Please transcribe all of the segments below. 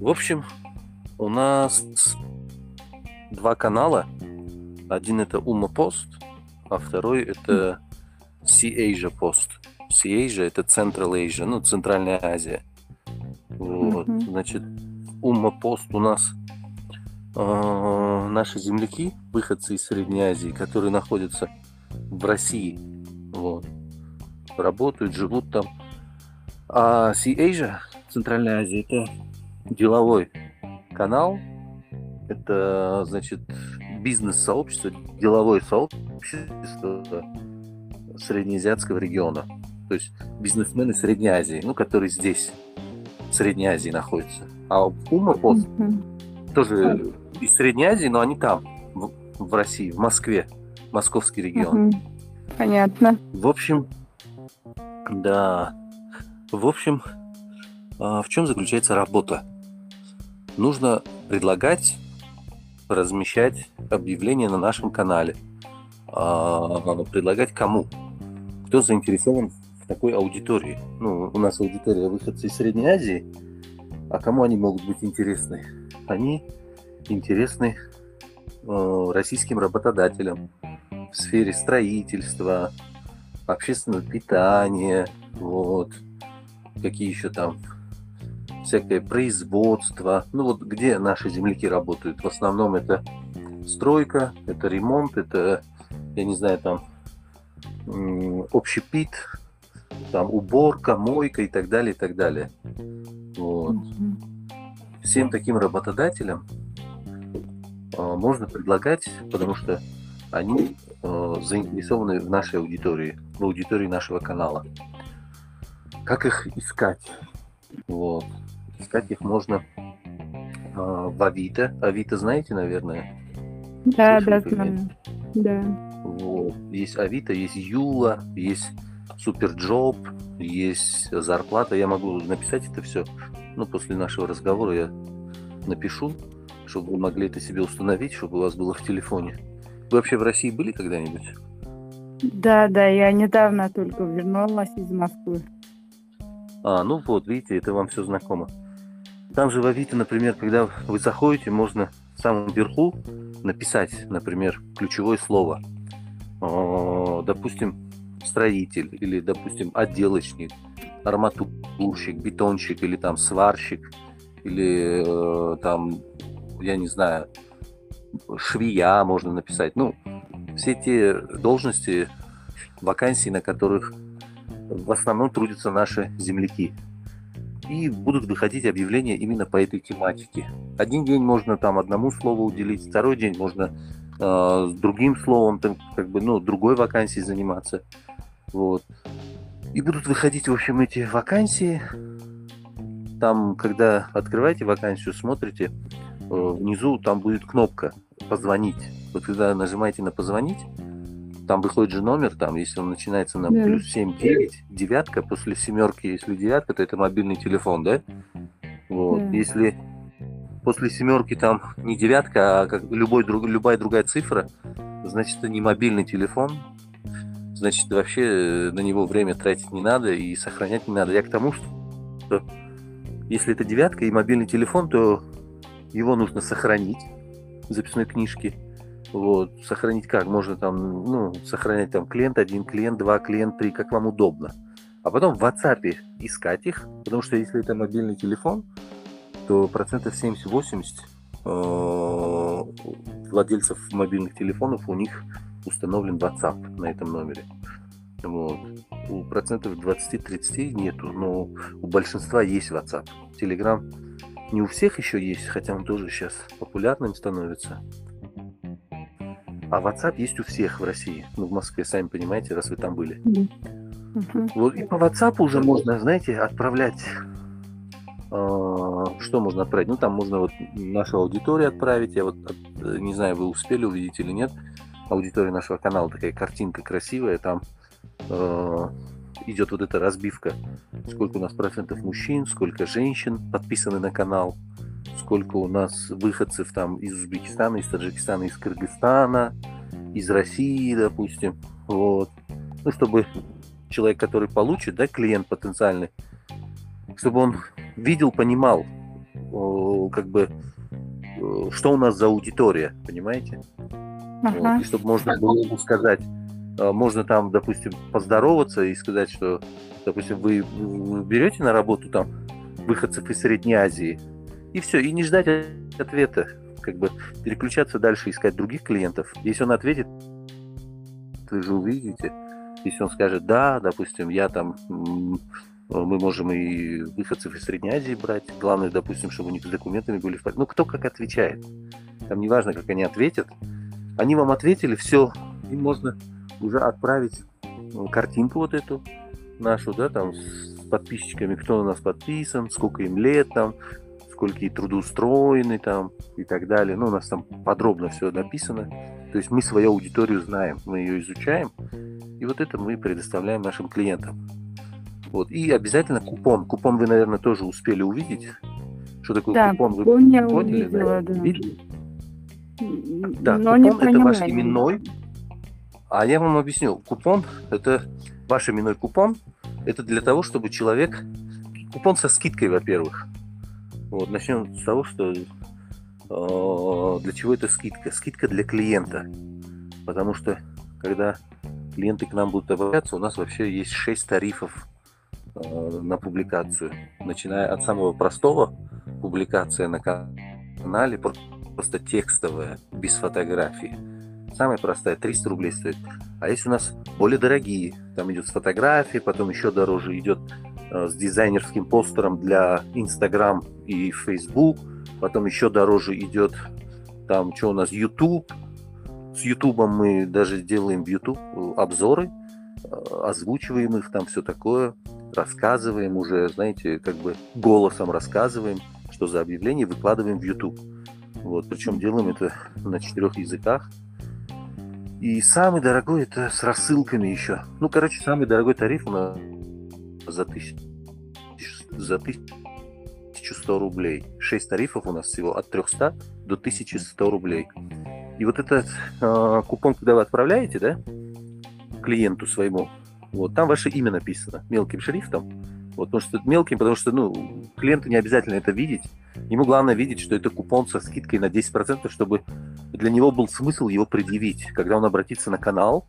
В общем, у нас два канала. Один это Ума Пост, а второй это Sea Asia Post. Sea Asia это Central Asia, ну, Центральная Азия. Вот. Мгм. Значит, Ума Пост у нас э, наши земляки, выходцы из Средней Азии, которые находятся в России, вот, работают, живут там. А Sea Asia, Центральная Азия, это деловой канал, это, значит, бизнес-сообщество, деловое сообщество среднеазиатского региона. То есть бизнесмены Средней Азии, ну, которые здесь, в Средней Азии находятся. А Ума Пост тоже из Средней Азии, но они там, в, в России, в Москве, московский регион. Понятно. В общем, да, в общем, а, в чем заключается работа? Нужно предлагать, размещать объявления на нашем канале. А, Предлагать кому? Кто заинтересован в такой аудитории? Ну, у нас аудитория выходцы из Средней Азии, а кому они могут быть интересны? Они интересны э, российским работодателям в сфере строительства, общественного питания, вот, какие еще там всякое производство, ну вот где наши земляки работают, в основном это стройка, это ремонт, это, я не знаю, там общепит, там уборка, мойка и так далее, и так далее. Вот. Всем таким работодателям э, можно предлагать, потому что они э, заинтересованы в нашей аудитории, в аудитории нашего канала. Как их искать? Вот. Искать их можно э, в Авито. Авито знаете, наверное? Да, да, знаю. Да. Вот. Есть Авито, есть Юла, есть SuperJob, есть зарплата. Я могу написать это все. Ну, после нашего разговора я напишу, чтобы вы могли это себе установить, чтобы у вас было в телефоне. Вы вообще в России были когда-нибудь? Да, да, я недавно только вернулась из Москвы. А, ну вот, видите, это вам все знакомо. Там же в Авито, например, когда вы заходите, можно в самом верху написать, например, ключевое слово. Допустим, строитель или, допустим, отделочник, арматурщик, бетонщик или там сварщик или э, там, я не знаю, швея можно написать. Ну, все те должности, вакансии, на которых в основном трудятся наши земляки. И будут выходить объявления именно по этой тематике. Один день можно там одному слову уделить, второй день можно э, другим словом, там, как бы, ну, другой вакансией заниматься. Вот. И будут выходить, в общем, эти вакансии. Там, когда открываете вакансию, смотрите, внизу там будет кнопка «Позвонить». Вот когда нажимаете на «Позвонить», там выходит же номер, там, если он начинается на Да. плюс 7, 9, девятка, после семерки, если девятка, то это мобильный телефон, да? Вот. Да. Если после семерки там не девятка, а как любой, друг, любая другая цифра, значит, это не мобильный телефон, значит, вообще э, на него время тратить не надо и сохранять не надо. Я к тому, что если это девятка и мобильный телефон, то его нужно сохранить в записной книжке. Вот. Сохранить как? Можно там, ну, сохранять там клиент один, клиент два, клиент три, как вам удобно. А потом в WhatsApp искать их, потому что если это мобильный телефон, то процентов 70-80 э, владельцев мобильных телефонов у них установлен WhatsApp на этом номере. Вот. У процентов 20-30 нету, но у большинства есть WhatsApp. Telegram не у всех еще есть, хотя он тоже сейчас популярным становится. А WhatsApp есть у всех в России. Ну, в Москве, сами понимаете, раз вы там были. Вот и по WhatsApp уже можно, знаете, отправлять. э, что можно отправить? Ну, там можно вот нашу аудиторию отправить. Я вот от- э, не знаю, вы успели увидеть или нет. Аудитория нашего канала такая картинка красивая. Там э, идет вот эта разбивка. Сколько у нас процентов мужчин, сколько женщин подписаны на канал, сколько у нас выходцев там из Узбекистана, из Таджикистана, из Кыргызстана, из России, допустим. Вот. Ну, чтобы человек, который получит, да, клиент потенциальный, чтобы он видел, понимал, как бы, что у нас за аудитория, понимаете? Ага. Вот, и чтобы можно было ему сказать, можно там, допустим, поздороваться и сказать, что, допустим, вы берете на работу там выходцев из Средней Азии, и все, и не ждать ответа, как бы переключаться дальше, искать других клиентов. Если он ответит, вы же увидите. Если он скажет, да, допустим, я там, мы можем и выходцев из Средней Азии брать, главное, допустим, чтобы у них с документами были в. Ну, кто как отвечает. Там не важно, как они ответят. Они вам ответили, все, им можно уже отправить ну, картинку вот эту нашу, да, там с подписчиками, кто у нас подписан, сколько им лет там, сколько и трудоустроены там и так далее. Ну, у нас там подробно все написано. То есть мы свою аудиторию знаем, мы ее изучаем, и вот это мы предоставляем нашим клиентам. Вот. И обязательно купон. Купон вы, наверное, тоже успели увидеть. Что такое да, купон? Вы купон я поняли? увидела, да. Видели? Да, Но купон это ваш именной. А я вам объясню. Купон это ваш именной купон. Это для того, чтобы человек... Купон со скидкой, во-первых. Вот, начнем с того, что э, для чего это скидка? Скидка для клиента. Потому что, когда клиенты к нам будут обращаться, у нас вообще есть 6 тарифов э, на публикацию. Начиная от самого простого, публикация на канале, просто текстовая, без фотографии. Самая простая, 300 рублей стоит. А есть у нас более дорогие. Там идет с фотографией, потом еще дороже идет э, с дизайнерским постером для Instagram и Facebook. Потом еще дороже идет там, что у нас, YouTube. С YouTube мы даже делаем в YouTube обзоры, э, озвучиваем их, там все такое, рассказываем уже, знаете, как бы голосом рассказываем, что за объявление, выкладываем в YouTube. Вот, причем делаем это на четырех языках. И самый дорогой это с рассылками еще. Ну, короче, самый дорогой тариф у нас за, тысяч, за 1100 рублей. 6 тарифов у нас всего от 300 до 1100 рублей. И вот этот э, купон, когда вы отправляете, да, клиенту своему, вот, там ваше имя написано мелким шрифтом. Вот, потому что мелким, потому что, ну, клиенту не обязательно это видеть. Ему главное видеть, что это купон со скидкой на 10%, чтобы для него был смысл его предъявить. Когда он обратится на канал,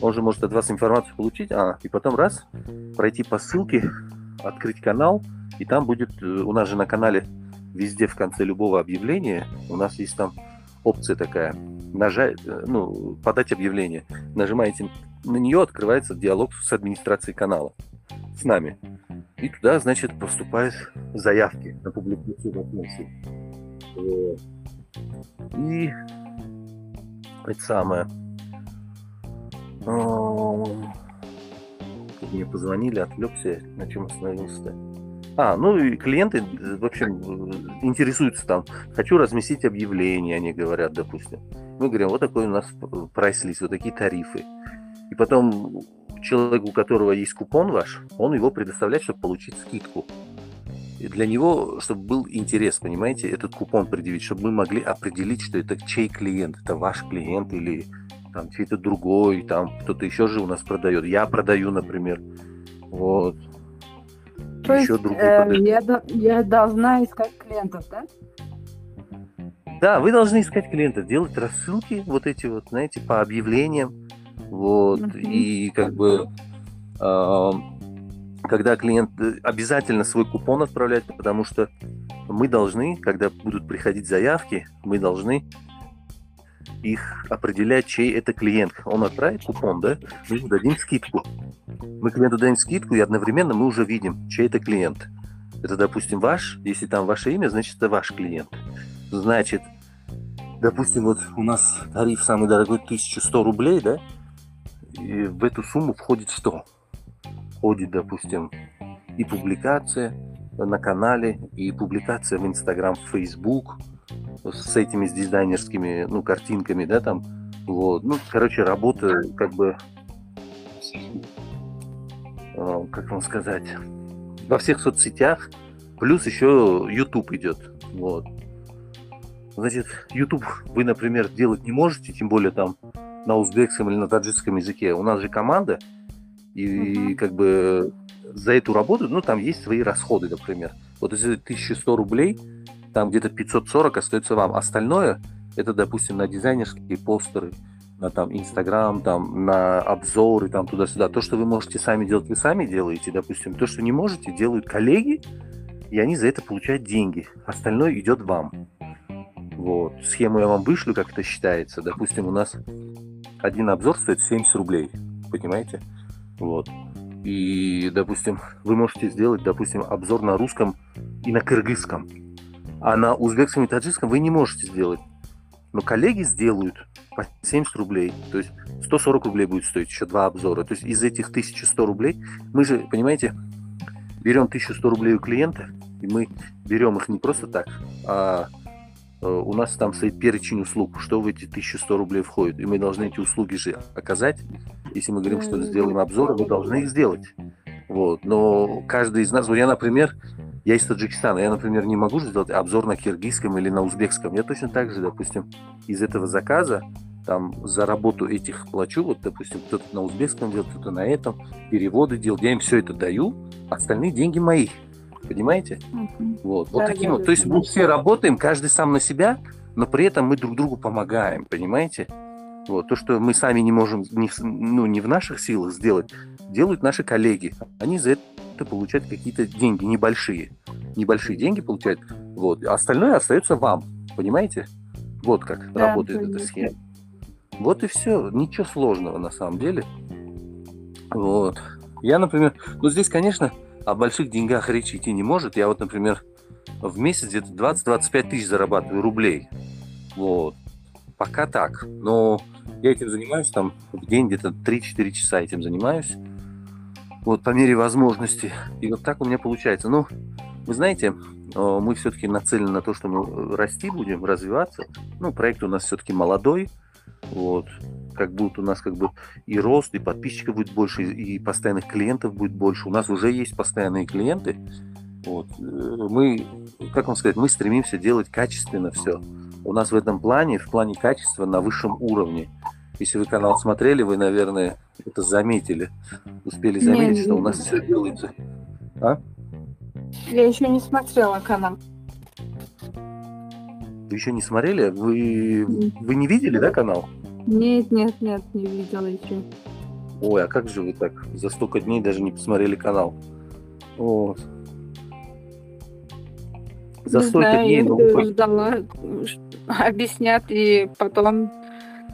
он же может от вас информацию получить, а, и потом раз, пройти по ссылке, открыть канал, и там будет, э, у нас же на канале везде в конце любого объявления, у нас есть там опция такая, нажать, э, ну, подать объявление. Нажимаете на нее, открывается диалог с администрацией канала, с нами. И туда, значит, поступают заявки на публикацию вакансий. И это самое. Тут мне позвонили, отвлекся, на чем остановился-то. А, ну и клиенты, в общем, интересуются там. Хочу разместить объявление, они говорят, допустим. Мы говорим, вот такой у нас прайс-лист, вот такие тарифы. И потом человек, у которого есть купон ваш, он его предоставляет, чтобы получить скидку. И для него, чтобы был интерес, понимаете, этот купон предъявить, чтобы мы могли определить, что это чей клиент, это ваш клиент или там чей-то другой, там кто-то еще же у нас продает. Я продаю, например. Вот. То еще есть другой э, я, я должна искать клиентов, да? Да, вы должны искать клиентов, делать рассылки, вот эти вот, знаете, по объявлениям. Вот. Мгм. И как бы а, когда клиент э, обязательно свой купон отправлять, потому что мы должны, когда будут приходить заявки, мы должны их определять, чей это клиент. Он отправит купон, да, мы ему дадим скидку. Мы клиенту даем скидку, и одновременно мы уже видим, чей это клиент. Это, допустим, ваш, если там ваше имя, значит, это ваш клиент. Значит, допустим, вот у нас тариф самый дорогой 1100 рублей, да, и в эту сумму входит что? Входит, допустим, и публикация на канале, и публикация в Инстаграм, в Фейсбук с этими с дизайнерскими, ну, картинками, да, там, вот, ну, короче, работа, как бы, э, как вам сказать, во всех соцсетях, плюс еще YouTube идет, вот. Значит, YouTube вы, например, делать не можете, тем более там на узбекском или на таджикском языке. У нас же команда, И Мгм. как бы за эту работу, ну, там есть свои расходы, например. Вот если 1100 рублей, там где-то 540 остается вам. Остальное, это, допустим, на дизайнерские постеры, на там Инстаграм, там на обзоры, там туда-сюда. То, что вы можете сами делать, вы сами делаете, допустим. То, что не можете, делают коллеги, и они за это получают деньги. Остальное идет вам. Вот. Схему я вам вышлю, как это считается. Допустим, у нас один обзор стоит 70 рублей. Понимаете? Вот. И, допустим, вы можете сделать, допустим, обзор на русском и на кыргызском. А на узбекском и таджикском вы не можете сделать. Но коллеги сделают по 70 рублей. То есть 140 рублей будет стоить еще два обзора. То есть из этих 1100 рублей мы же, понимаете, берем 1100 рублей у клиента, и мы берем их не просто так, а у нас там стоит перечень услуг, что в эти 1100 рублей входит. И мы должны эти услуги же оказать. Если мы говорим, что сделаем обзоры, мы должны их сделать. Вот. Но каждый из нас, вот я, например, я из Таджикистана, я, например, не могу сделать обзор на киргизском или на узбекском. Я точно так же, допустим, из этого заказа там за работу этих плачу, вот, допустим, кто-то на узбекском делает, кто-то на этом, переводы делает, я им все это даю, остальные деньги мои, понимаете? Мгм. Вот, вот Да, таким да, вот. То есть мы все работаем, каждый сам на себя, но при этом мы друг другу помогаем, понимаете? Вот, то, что мы сами не можем, не, ну, не в наших силах сделать, делают наши коллеги. Они за это получают какие-то деньги небольшие. Небольшие деньги получают, вот, а остальное остается вам, понимаете? Вот как Да, работает эта понятно. схема. Вот и все, ничего сложного на самом деле. Вот. Я, например, ну здесь, конечно, о больших деньгах речи идти не может. Я вот, например, в месяц где-то 20-25 тысяч зарабатываю рублей. Вот. Пока так. Но я этим занимаюсь там в день где-то 3-4 часа этим занимаюсь. Вот, по мере возможности. И вот так у меня получается. Ну, вы знаете, э, мы все-таки нацелены на то, что мы э, расти будем, развиваться. Ну, проект у нас все-таки молодой. Вот. Как будет у нас как бы и рост, и подписчиков будет больше, и постоянных клиентов будет больше. У нас уже есть постоянные клиенты. Вот. Э, Мы, как вам сказать, мы стремимся делать качественно все. У нас в этом плане, в плане качества на высшем уровне. Если вы канал смотрели, вы, наверное, это заметили. Успели заметить, не что у нас все делается. А? Я еще не смотрела канал. Вы еще не смотрели? Вы, вы не видели, да, канал? Нет, нет, нет, не видела еще. Ой, а как же вы так за столько дней даже не посмотрели канал? Вот. За не столько знаю, дней, я ну, ждала, объяснят, и потом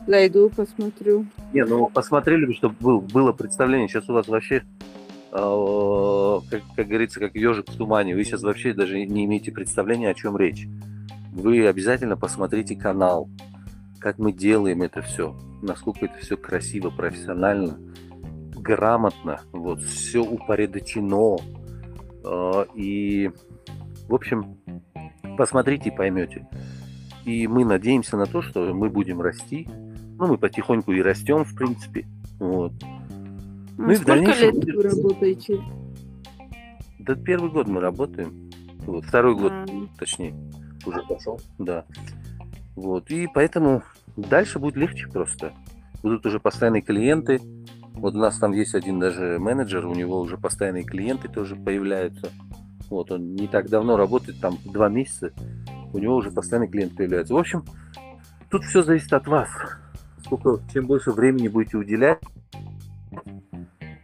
зайду, посмотрю. Не, ну посмотрели бы, чтобы был, было представление. Сейчас у вас вообще, э, как, как говорится, как ежик в тумане. Вы сейчас вообще даже не имеете представления, о чем речь. Вы обязательно посмотрите канал, как мы делаем это все, насколько это все красиво, профессионально, грамотно, вот все упорядочено. Э, и, в общем, посмотрите и поймете. И мы надеемся на то, что мы будем расти, ну, мы потихоньку и растем, в принципе. Вот. А Ну и в дальнейшем лет вы работаете? Да первый год мы работаем. Вот, второй год, А, точнее, уже пошел. Да. Вот. И поэтому дальше будет легче просто. Будут уже постоянные клиенты. Вот у нас там есть один даже менеджер, у него уже постоянные клиенты тоже появляются. Вот, он не так давно работает, там два месяца, у него уже постоянный клиент появляется. В общем, тут все зависит от вас. Сколько, чем больше времени будете уделять,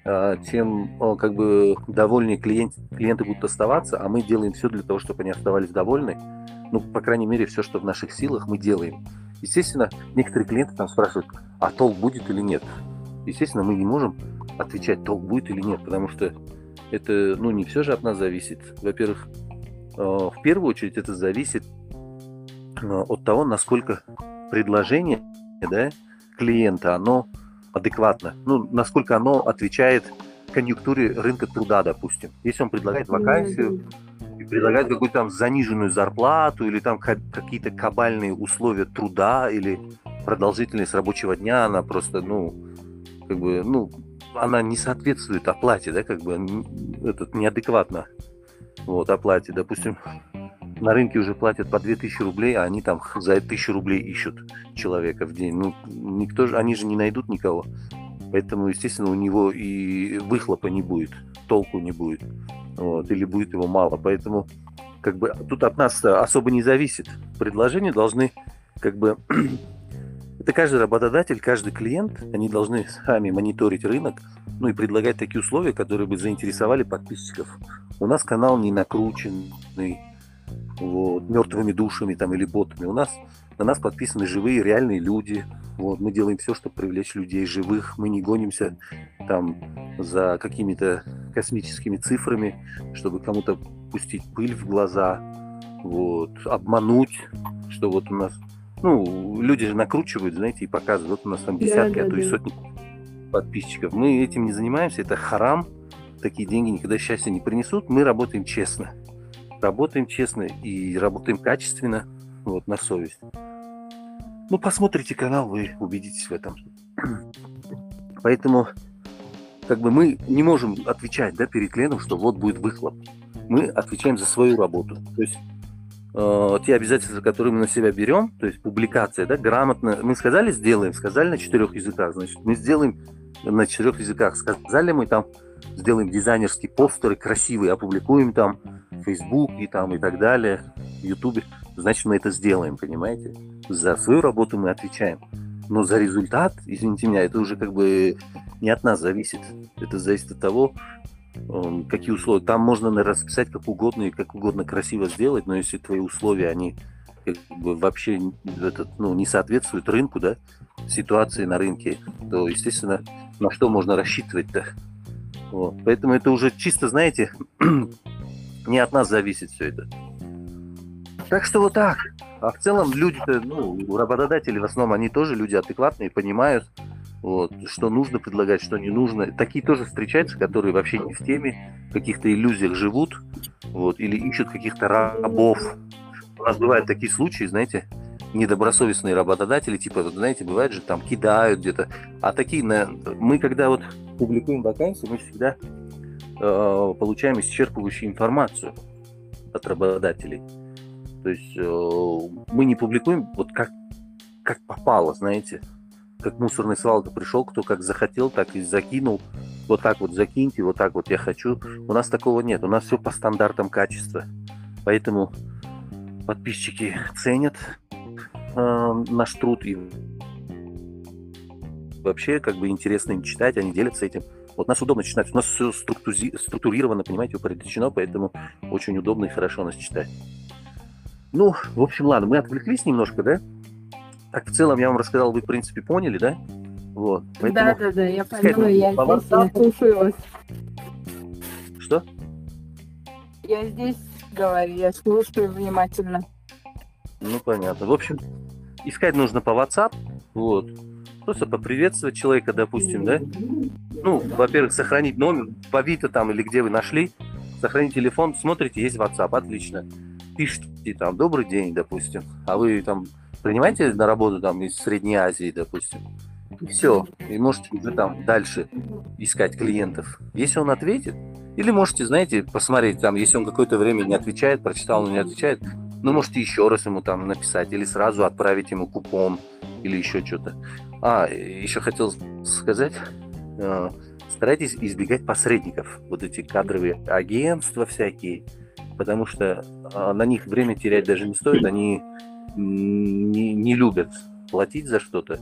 а, тем а, как бы довольнее клиент, клиенты будут оставаться, а мы делаем все для того, чтобы они оставались довольны. Ну, по крайней мере, все, что в наших силах, мы делаем. Естественно, некоторые клиенты там спрашивают, а толк будет или нет. Естественно, мы не можем отвечать, толк будет или нет, потому что это, ну, не все же от нас зависит. Во-первых, э, в первую очередь это зависит э, от того, насколько предложение да, клиента, оно адекватно, ну, насколько оно отвечает конъюнктуре рынка труда, допустим. Если он предлагает вакансию, и предлагает какую-то там заниженную зарплату или там ка- какие-то кабальные условия труда или продолжительность рабочего дня, она просто, ну, как бы, ну, она не соответствует оплате, да, как бы, этот, неадекватно, вот, оплате. Допустим, на рынке уже платят по 2000 рублей, а они там за 1000 рублей ищут человека в день. Ну, никто же, они же не найдут никого. Поэтому, естественно, у него и выхлопа не будет, толку не будет. Вот, или будет его мало. Поэтому как бы тут от нас особо не зависит. Предложения должны как бы это каждый работодатель, каждый клиент, они должны сами мониторить рынок, ну и предлагать такие условия, которые бы заинтересовали подписчиков. У нас канал не накрученный вот, мертвыми душами там или ботами. У нас на нас подписаны живые, реальные люди. Вот, мы делаем все, чтобы привлечь людей живых. Мы не гонимся там за какими-то космическими цифрами, чтобы кому-то пустить пыль в глаза, вот, обмануть, что вот у нас ну, люди же накручивают, знаете, и показывают. Вот у нас там десятки, да, а то и сотни подписчиков. Мы этим не занимаемся, это харам. Такие деньги никогда счастья не принесут. Мы работаем честно. Работаем честно и работаем качественно, вот, на совесть. Ну, посмотрите канал, вы убедитесь в этом. Поэтому, как бы мы не можем отвечать, да, перед клиентом, что вот будет выхлоп. Мы отвечаем за свою работу. То есть Э, те обязательства, которые мы на себя берем, то есть публикация, да, грамотно, мы сказали, сделаем, сказали на четырех языках, значит, мы сделаем на четырех языках, сказали мы там, сделаем дизайнерские постеры красивые, опубликуем там в Facebook и там и так далее, в YouTube, значит, мы это сделаем, понимаете? За свою работу мы отвечаем. Но за результат, извините меня, это уже как бы не от нас зависит. Это зависит от того, какие условия. Там можно расписать как угодно и как угодно красиво сделать, но если твои условия, они как бы вообще этот, ну, не соответствуют рынку, да, ситуации на рынке, то, естественно, на что можно рассчитывать-то? Вот. Поэтому это уже чисто, знаете, не от нас зависит все это. Так что вот так. А в целом люди, ну, работодатели в основном, они тоже люди адекватные, понимают, вот, что нужно предлагать, что не нужно. Такие тоже встречаются, которые вообще не в теме, в каких-то иллюзиях живут, вот, или ищут каких-то рабов. У нас бывают такие случаи, знаете, недобросовестные работодатели, типа, знаете, бывает же, там кидают где-то. А такие, на... мы когда вот публикуем вакансии, мы всегда э, получаем исчерпывающую информацию от работодателей. То есть э, мы не публикуем вот как, как попало, знаете как мусорный свалка пришел, кто как захотел, так и закинул. Вот так вот закиньте, вот так вот я хочу. У нас такого нет. У нас все по стандартам качества. Поэтому подписчики ценят э, наш труд и вообще как бы интересно им читать, они делятся этим. Вот нас удобно читать, у нас все структури- структурировано, понимаете, упорядочено, поэтому очень удобно и хорошо нас читать. Ну, в общем, ладно, мы отвлеклись немножко, да? Так, в целом я вам рассказал, вы, в принципе, поняли, да? Вот. Поэтому, да, да, да, я поняла, я слушаю. Что? Я здесь говорю, я слушаю внимательно. Ну, понятно. В общем, искать нужно по WhatsApp, вот. Просто поприветствовать человека, допустим, да? Ну, во-первых, сохранить номер, по Авито там или где вы нашли, сохранить телефон, смотрите, есть WhatsApp, отлично. Пишите там, добрый день, допустим, а вы там принимаете на работу там из Средней Азии, допустим, и все, и можете уже там дальше искать клиентов. Если он ответит, или можете, знаете, посмотреть, там, если он какое-то время не отвечает, прочитал, но не отвечает, ну, можете еще раз ему там написать, или сразу отправить ему купон, или еще что-то. А, еще хотел сказать, э, старайтесь избегать посредников, вот эти кадровые агентства всякие, потому что э, на них время терять даже не стоит, они не, не любят платить за что-то.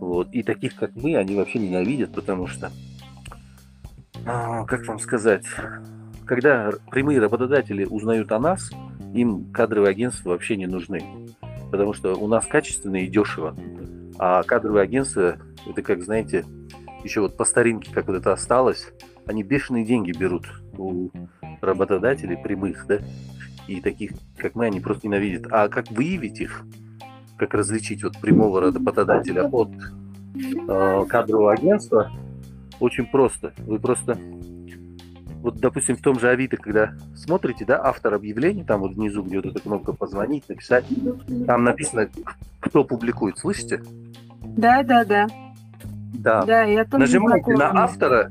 Вот. И таких, как мы, они вообще ненавидят, потому что, а, как вам сказать, когда прямые работодатели узнают о нас, им кадровые агентства вообще не нужны. Потому что у нас качественно и дешево. А кадровые агентства, это как, знаете, еще вот по старинке, как вот это осталось, они бешеные деньги берут у работодателей прямых, да, и таких, как мы, они просто ненавидят. А как выявить их, как различить вот прямого работодателя от э, кадрового агентства, очень просто. Вы просто, вот, допустим, в том же Авито, когда смотрите, да, автор объявления, там вот внизу, где вот эта кнопка «Позвонить», «Написать», там написано, кто публикует, слышите? Да, да, да. Да. да я тоже Нажимаете на автора,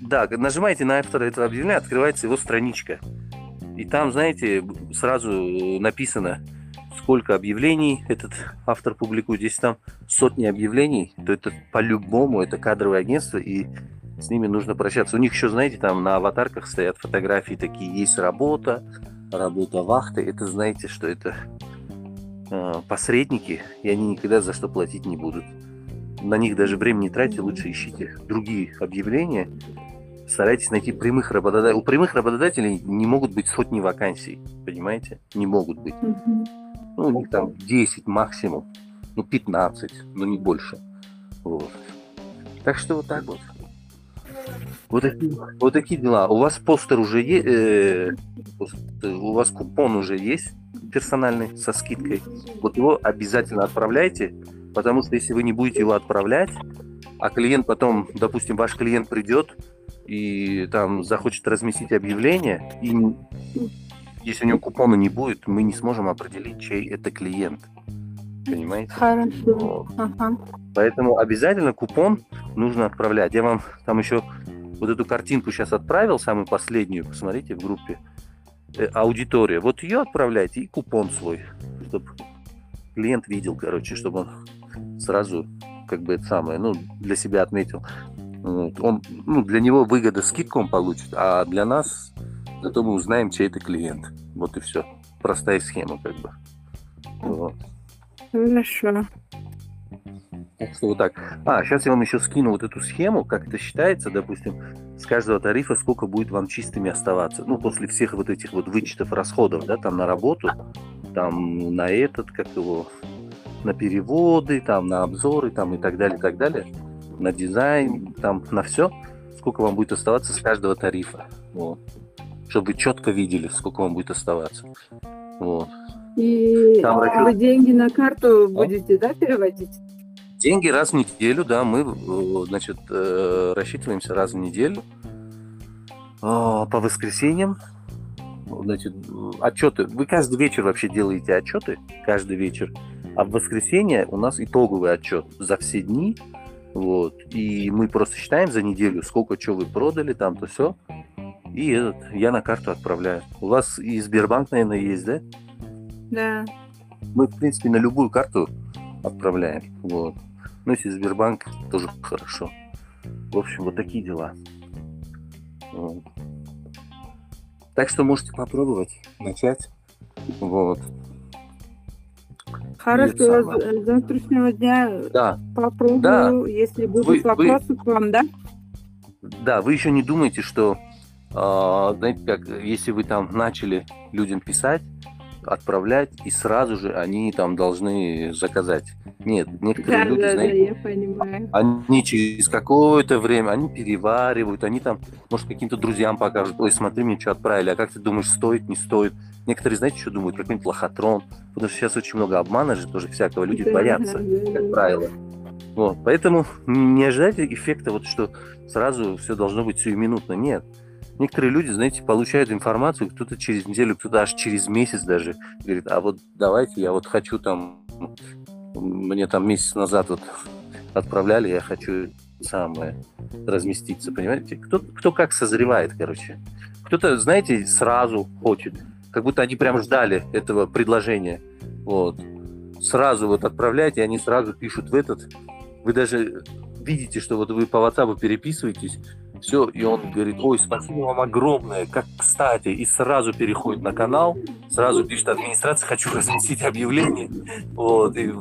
да, нажимаете на автора этого объявления, открывается его страничка. И там, знаете, сразу написано сколько объявлений этот автор публикует, если там сотни объявлений, то это по-любому это кадровое агентство, и с ними нужно прощаться. У них еще, знаете, там на аватарках стоят фотографии такие, есть работа, работа вахты. Это знаете, что это э, посредники, и они никогда за что платить не будут. На них даже времени не тратьте, лучше ищите другие объявления, старайтесь найти прямых работодателей. У прямых работодателей не могут быть сотни вакансий, понимаете? Не могут быть. Ну, у них там 10 максимум, ну 15, но не больше. Вот. Так что вот так вот. Вот такие, вот такие дела. У вас постер уже есть, у вас купон уже есть персональный со скидкой. Вот его обязательно отправляйте, потому что если вы не будете его отправлять, а клиент потом, допустим, ваш клиент придет и там захочет разместить объявление, и если у него купона не будет, мы не сможем определить, чей это клиент. Понимаете? Хорошо. Ага. Поэтому обязательно купон нужно отправлять. Я вам там еще вот эту картинку сейчас отправил, самую последнюю, посмотрите в группе. Э, аудитория. Вот ее отправляйте и купон свой, чтобы клиент видел, короче, чтобы он сразу как бы это самое, ну, для себя отметил. Вот. Он, ну, для него выгода скидку он получит, а для нас зато мы узнаем, чей это клиент. Вот и все. Простая схема, как бы. Вот. Хорошо. Так что вот так. А, сейчас я вам еще скину вот эту схему, как это считается, допустим, с каждого тарифа сколько будет вам чистыми оставаться. Ну, после всех вот этих вот вычетов расходов, да, там на работу, там на этот, как его, на переводы, там на обзоры, там и так далее, и так далее, на дизайн, там на все, сколько вам будет оставаться с каждого тарифа. Вот. Чтобы вы четко видели, сколько вам будет оставаться. Вот. И Там расчет- вы деньги на карту будете, да, переводить? Деньги раз в неделю, да, мы, э, значит, э, рассчитываемся раз в неделю А, по воскресеньям. Значит, э, отчеты. Вы каждый вечер вообще делаете отчеты, каждый вечер. А в воскресенье у нас итоговый отчет за все дни. Вот. И мы просто считаем за неделю, сколько чего вы продали, там то все. И этот, я на карту отправляю. У вас и Сбербанк, наверное, есть, да? Да. Мы, в принципе, на любую карту отправляем. Вот. Ну, если Сбербанк, тоже хорошо. В общем, вот такие дела. Вот. Так что можете попробовать начать. Вот. Хорошо, Это с завтрашнего дня Да, попробую, Да. если будут Вы- вы- вопросы к вам, да? да, вы еще не думаете, что, а, знаете, как, если вы там начали людям писать, отправлять, и сразу же они там должны заказать. Нет, некоторые Да, люди, да, да, знаете, я понимаю. Они через какое-то время, они переваривают, они там, может, каким-то друзьям покажут, ой, смотри, мне что отправили, а как ты думаешь, стоит, не стоит? Некоторые, знаете, что думают, какой-нибудь лохотрон, потому что сейчас очень много обмана же, тоже всякого, люди Да, боятся, да, да, как да. правило. Вот, поэтому не ожидайте эффекта, вот что сразу все должно быть сиюминутно, нет. Некоторые люди, знаете, получают информацию, кто-то через неделю, кто-то аж через месяц даже говорит, а вот давайте, я вот хочу там, мне там месяц назад вот отправляли, я хочу самое разместиться, понимаете? Кто, кто как созревает, короче. Кто-то, знаете, сразу хочет, как будто они прям ждали этого предложения. Вот. Сразу вот отправляете, и они сразу пишут в этот. Вы даже видите, что вот вы по WhatsApp переписываетесь, все, и он говорит, ой, спасибо вам огромное, как кстати, и сразу переходит на канал, сразу пишет администрация, хочу разместить объявление, вот, и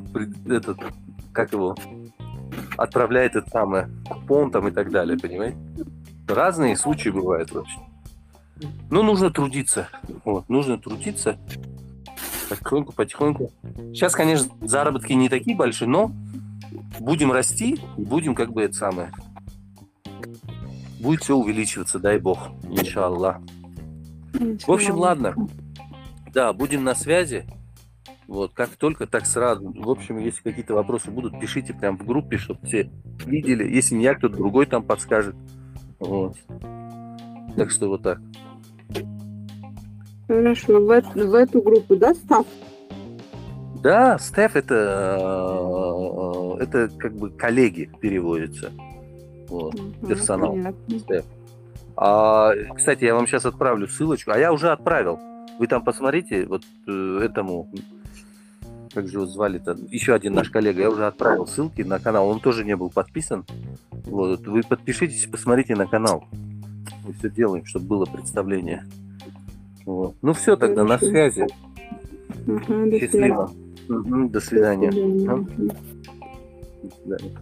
этот, как его, отправляет это самое, купон там и так далее, понимаете? Разные случаи бывают вообще. Ну, нужно трудиться, вот, нужно трудиться, потихоньку, потихоньку. Сейчас, конечно, заработки не такие большие, но будем расти, будем как бы это самое, будет все увеличиваться, дай бог, иншаллах. В общем, ладно. Да, будем на связи. Вот, как только, так сразу. В общем, если какие-то вопросы будут, пишите прям в группе, чтобы все видели. Если не я, кто-то другой там подскажет. Вот. Так что вот так. Хорошо, в, в эту группу, да, став? Да, Стеф это, э, это как бы коллеги переводится. Персонал. понятно. Стеф. А, кстати, я вам сейчас отправлю ссылочку. А я уже отправил. Вы там посмотрите, вот э, этому как же его звали-то, еще один наш коллега, я уже отправил ссылки на канал, он тоже не был подписан. Вот, вы подпишитесь, посмотрите на канал. Мы все делаем, чтобы было представление. Вот. Ну все, тогда на связи. Ага, до Счастливо. Мгм, До свидания. свидания. Ага. Мгм. До свидания.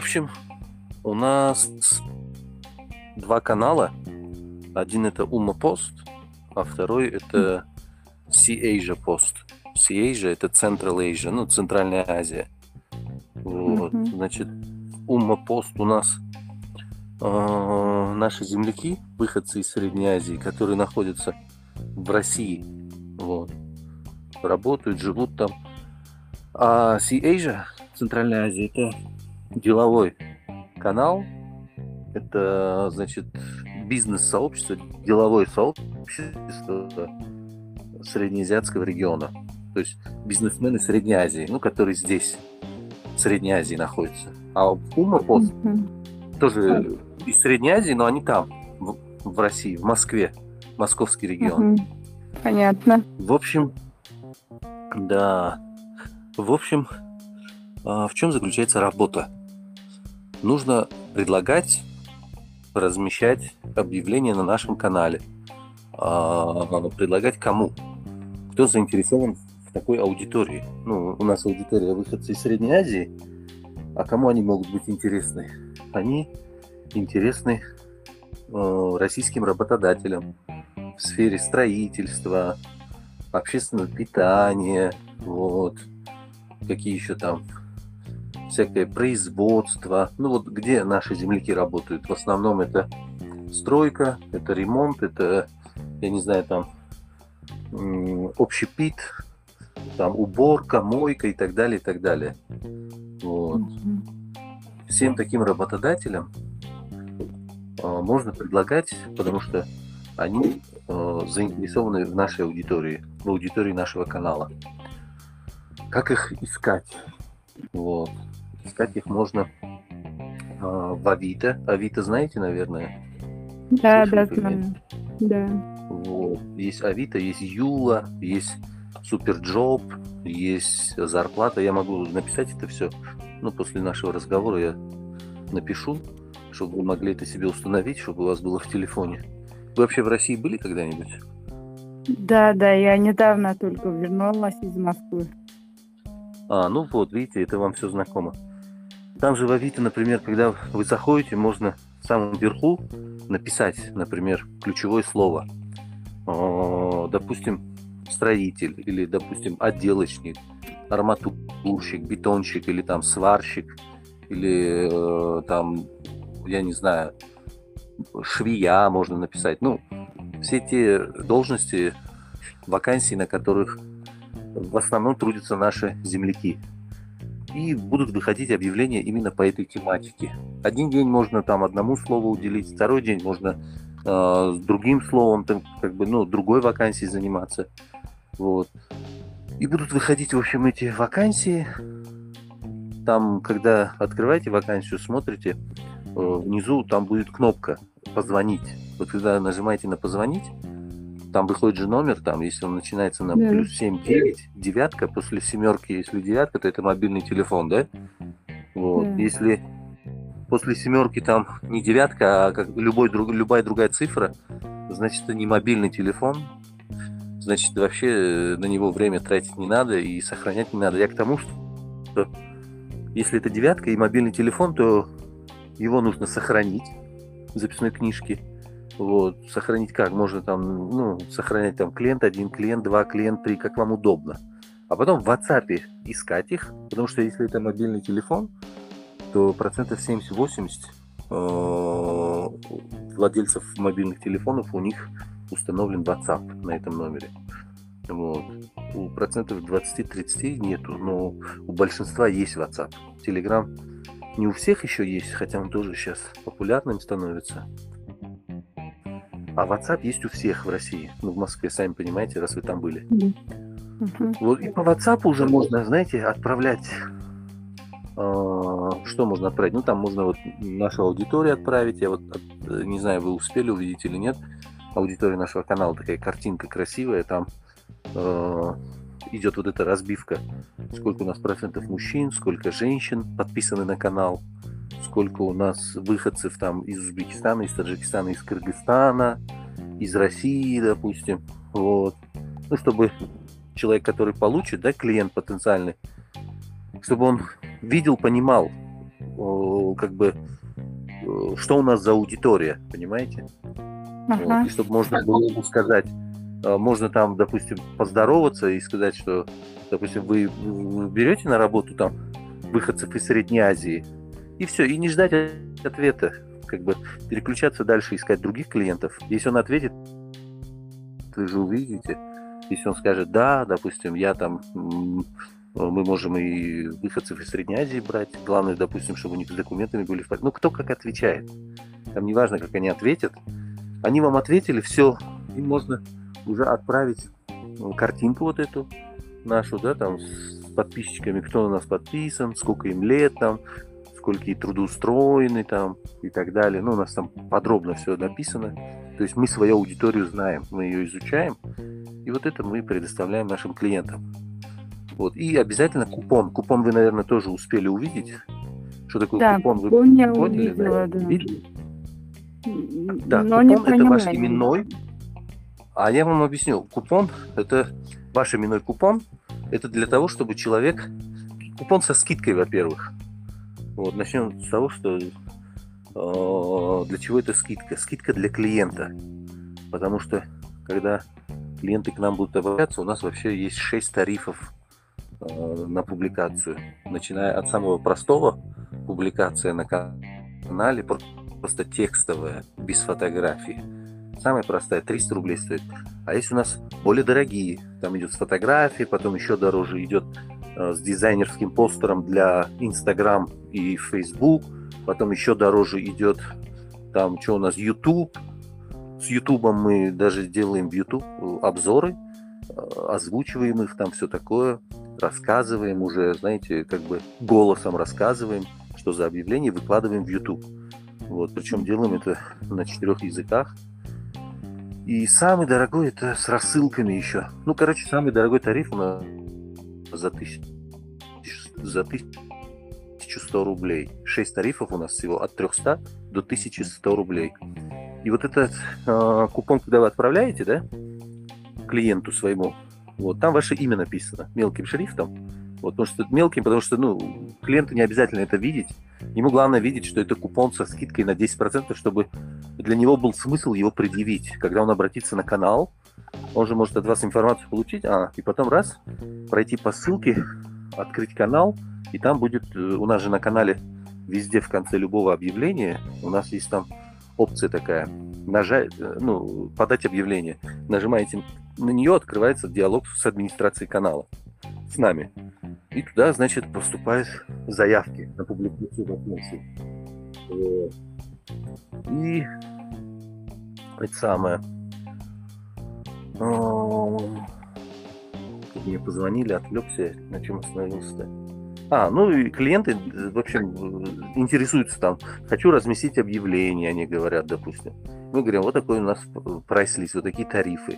Общем, у нас два канала. Один это Ума Пост, а второй это Sea Asia Post. Sea Asia это Central Asia, ну, Центральная Азия. Вот, Мгм. значит, Ума Пост у нас э, наши земляки, выходцы из Средней Азии, которые находятся в России, вот, работают, живут там. А Sea Asia, Центральная Азия, это деловой канал, это, значит, бизнес-сообщество, деловое сообщество среднеазиатского региона. То есть бизнесмены Средней Азии, ну, которые здесь, в Средней Азии находятся. А Ума Пост Мгм. тоже из Средней Азии, но они там, в, в России, в Москве, московский регион. Мгм. Понятно. В общем, да. В общем, а, в чем заключается работа? Нужно предлагать, размещать объявления на нашем канале. А, Предлагать кому? Кто заинтересован в такой аудитории? Ну, у нас аудитория выходцы из Средней Азии, а кому они могут быть интересны? Они интересны э, российским работодателям в сфере строительства, общественного питания, вот, какие еще там, всякое производство, ну вот где наши земляки работают, в основном это стройка, это ремонт, это, я не знаю, там общепит, там уборка, мойка и так далее, и так далее. Вот всем таким работодателям э, можно предлагать, потому что они э, заинтересованы в нашей аудитории, в аудитории нашего канала. Как их искать? Вот. Искать их можно э, в Авито. Авито знаете, наверное? Да, Слышали да, знаю. Да. Вот. Есть Авито, есть Юла, есть SuperJob, есть зарплата. Я могу написать это все. Ну, после нашего разговора я напишу, чтобы вы могли это себе установить, чтобы у вас было в телефоне. Вы вообще в России были когда-нибудь? Да, да, я недавно только вернулась из Москвы. А, ну вот, видите, это вам все знакомо. Там же в Авито, например, когда вы заходите, можно в самом верху написать, например, ключевое слово. Допустим, строитель или, допустим, отделочник, арматурщик, бетонщик или там сварщик или э, там, я не знаю, швея можно написать. Ну, все те должности, вакансии, на которых в основном трудятся наши земляки. И будут выходить объявления именно по этой тематике. Один день можно там одному слову уделить, второй день можно э, с другим словом, там, как бы, ну, другой вакансией заниматься. Вот. И будут выходить, в общем, эти вакансии. Там, когда открываете вакансию, смотрите, э, внизу там будет кнопка «Позвонить». Вот когда нажимаете на «Позвонить», там выходит же номер, там, если он начинается на Да. плюс 7, 9, девятка, после семерки, если девятка, то это мобильный телефон, да? Вот. Да. Если после семерки там не девятка, а как любой, друг, любая другая цифра, значит, это не мобильный телефон, значит, вообще э, на него время тратить не надо и сохранять не надо. Я к тому, что если это девятка и мобильный телефон, то его нужно сохранить в записной книжке. Вот. Сохранить как? Можно там, ну, сохранять там клиент один, клиент два, клиент три, как вам удобно. А потом в WhatsApp искать их, потому что если это мобильный телефон, то процентов 70-80 э, владельцев мобильных телефонов у них установлен WhatsApp на этом номере. Вот. У процентов 20-30 нету, но у большинства есть WhatsApp. Telegram не у всех еще есть, хотя он тоже сейчас популярным становится. А WhatsApp есть у всех в России. Ну, в Москве, сами понимаете, раз вы там были. Мгм. Вот, и по WhatsApp уже можно, знаете, отправлять... э, что можно отправить? Ну, там можно вот нашу аудиторию отправить. Я вот от- э, не знаю, вы успели увидеть или нет. Аудитория нашего канала такая картинка красивая. Там э, идет вот эта разбивка. Сколько у нас процентов мужчин, сколько женщин подписаны на канал, сколько у нас выходцев там из Узбекистана, из Таджикистана, из Кыргызстана, из России, допустим. Вот. Ну, чтобы человек, который получит, да, клиент потенциальный, чтобы он видел, понимал, как бы, что у нас за аудитория, понимаете? Вот, Ага. и чтобы можно было ему сказать, э, можно там, допустим, поздороваться и сказать, что, допустим, вы берете на работу там выходцев из Средней Азии, и все, и не ждать ответа, как бы переключаться дальше, искать других клиентов. Если он ответит, вы же увидите. Если он скажет, да, допустим, я там, мы можем и выходцев из Средней Азии брать. Главное, допустим, чтобы у них с документами были в порядке. Ну, кто как отвечает. Там не важно, как они ответят. Они вам ответили, все, им можно уже отправить ну, картинку вот эту нашу, да, там с подписчиками, кто на нас подписан, сколько им лет там, сколько и трудоустроены там и так далее. Ну, у нас там подробно все написано. То есть мы свою аудиторию знаем, мы ее изучаем, и вот это мы предоставляем нашим клиентам. Вот. И обязательно купон. Купон вы, наверное, тоже успели увидеть. Что такое Да, купон? Вы купон я поняли, увидела, да. Видели? М, Да, Но не купон это ваш понимаю. именной. А я вам объясню. Купон это ваш именной купон. Это для того, чтобы человек... Купон со скидкой, во-первых. Вот, начнем с того, что э, для чего эта скидка? Скидка для клиента. Потому что, когда клиенты к нам будут обращаться, у нас вообще есть 6 тарифов э, на публикацию. Начиная от самого простого, публикация на канале, про- просто текстовая, без фотографии. Самая простая, 300 рублей стоит. А есть у нас более дорогие. Там идет с фотографией, потом еще дороже идет э, с дизайнерским постером для Instagram и Facebook. Потом еще дороже идет там, что у нас, YouTube. С YouTube мы даже делаем в YouTube обзоры, э, озвучиваем их, там все такое, рассказываем уже, знаете, как бы голосом рассказываем, что за объявление, выкладываем в YouTube. Вот, причем делаем это на четырех языках. И самый дорогой это с рассылками еще. Ну, короче, самый дорогой тариф у нас за тысячу, за 1100 рублей. Шесть тарифов у нас всего от 300 до 1100 рублей. И вот этот э, купон, когда вы отправляете, да, клиенту своему, вот там ваше имя написано мелким шрифтом. Вот, потому что мелким, потому что, ну, клиенту не обязательно это видеть. Ему главное видеть, что это купон со скидкой на 10%, чтобы для него был смысл его предъявить. Когда он обратится на канал, он же может от вас информацию получить, а, и потом раз, пройти по ссылке, открыть канал, и там будет, э, у нас же на канале везде в конце любого объявления, у нас есть там опция такая, нажать, э, ну, подать объявление. Нажимаете на нее, открывается диалог с администрацией канала, с нами. И туда, значит, поступают заявки на публикацию вакансий. И это самое. Ам, Тут мне позвонили, отвлекся, на чем остановился-то. А, ну и клиенты, в общем, интересуются там. Хочу разместить объявление, они говорят, допустим. Мы говорим, вот такой у нас прайс-лист, вот такие тарифы.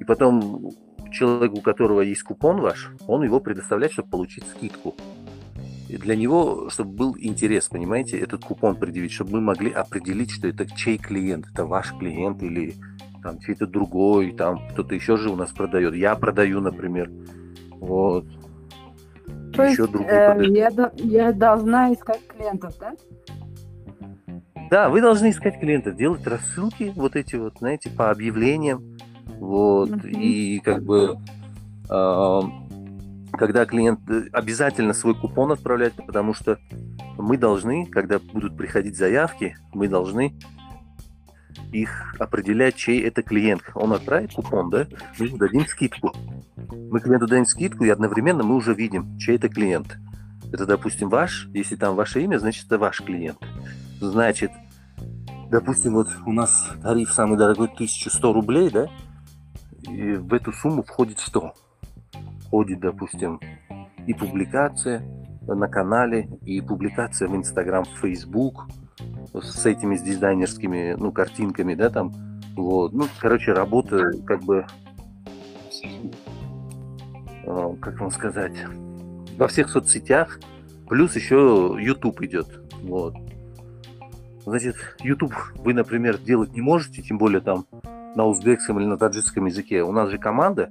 И потом человек, у которого есть купон ваш, он его предоставляет, чтобы получить скидку. И для него, чтобы был интерес, понимаете, этот купон предъявить, чтобы мы могли определить, что это чей клиент, это ваш клиент или там чей-то другой, там кто-то еще же у нас продает. Я продаю, например. Вот. То есть еще другой э, продает. я, я должна искать клиентов, да? Да, вы должны искать клиентов, делать рассылки вот эти вот, знаете, по объявлениям. Вот. Мгм. И как бы а, когда клиент э, обязательно свой купон отправлять, потому что мы должны, когда будут приходить заявки, мы должны их определять, чей это клиент. Он отправит купон, да, мы ему дадим скидку. Мы клиенту даем скидку, и одновременно мы уже видим, чей это клиент. Это, допустим, ваш, если там ваше имя, значит, это ваш клиент. Значит, допустим, вот у нас тариф самый дорогой 1100 рублей, да, и в эту сумму входит что? Входит, допустим, и публикация на канале, и публикация в Инстаграм, в Фейсбук с этими с дизайнерскими, ну, картинками, да, там, вот, ну, короче, работа, как бы, э, как вам сказать, во всех соцсетях, плюс еще YouTube идет, вот. Значит, YouTube вы, например, делать не можете, тем более там на узбекском или на таджикском языке. У нас же команда,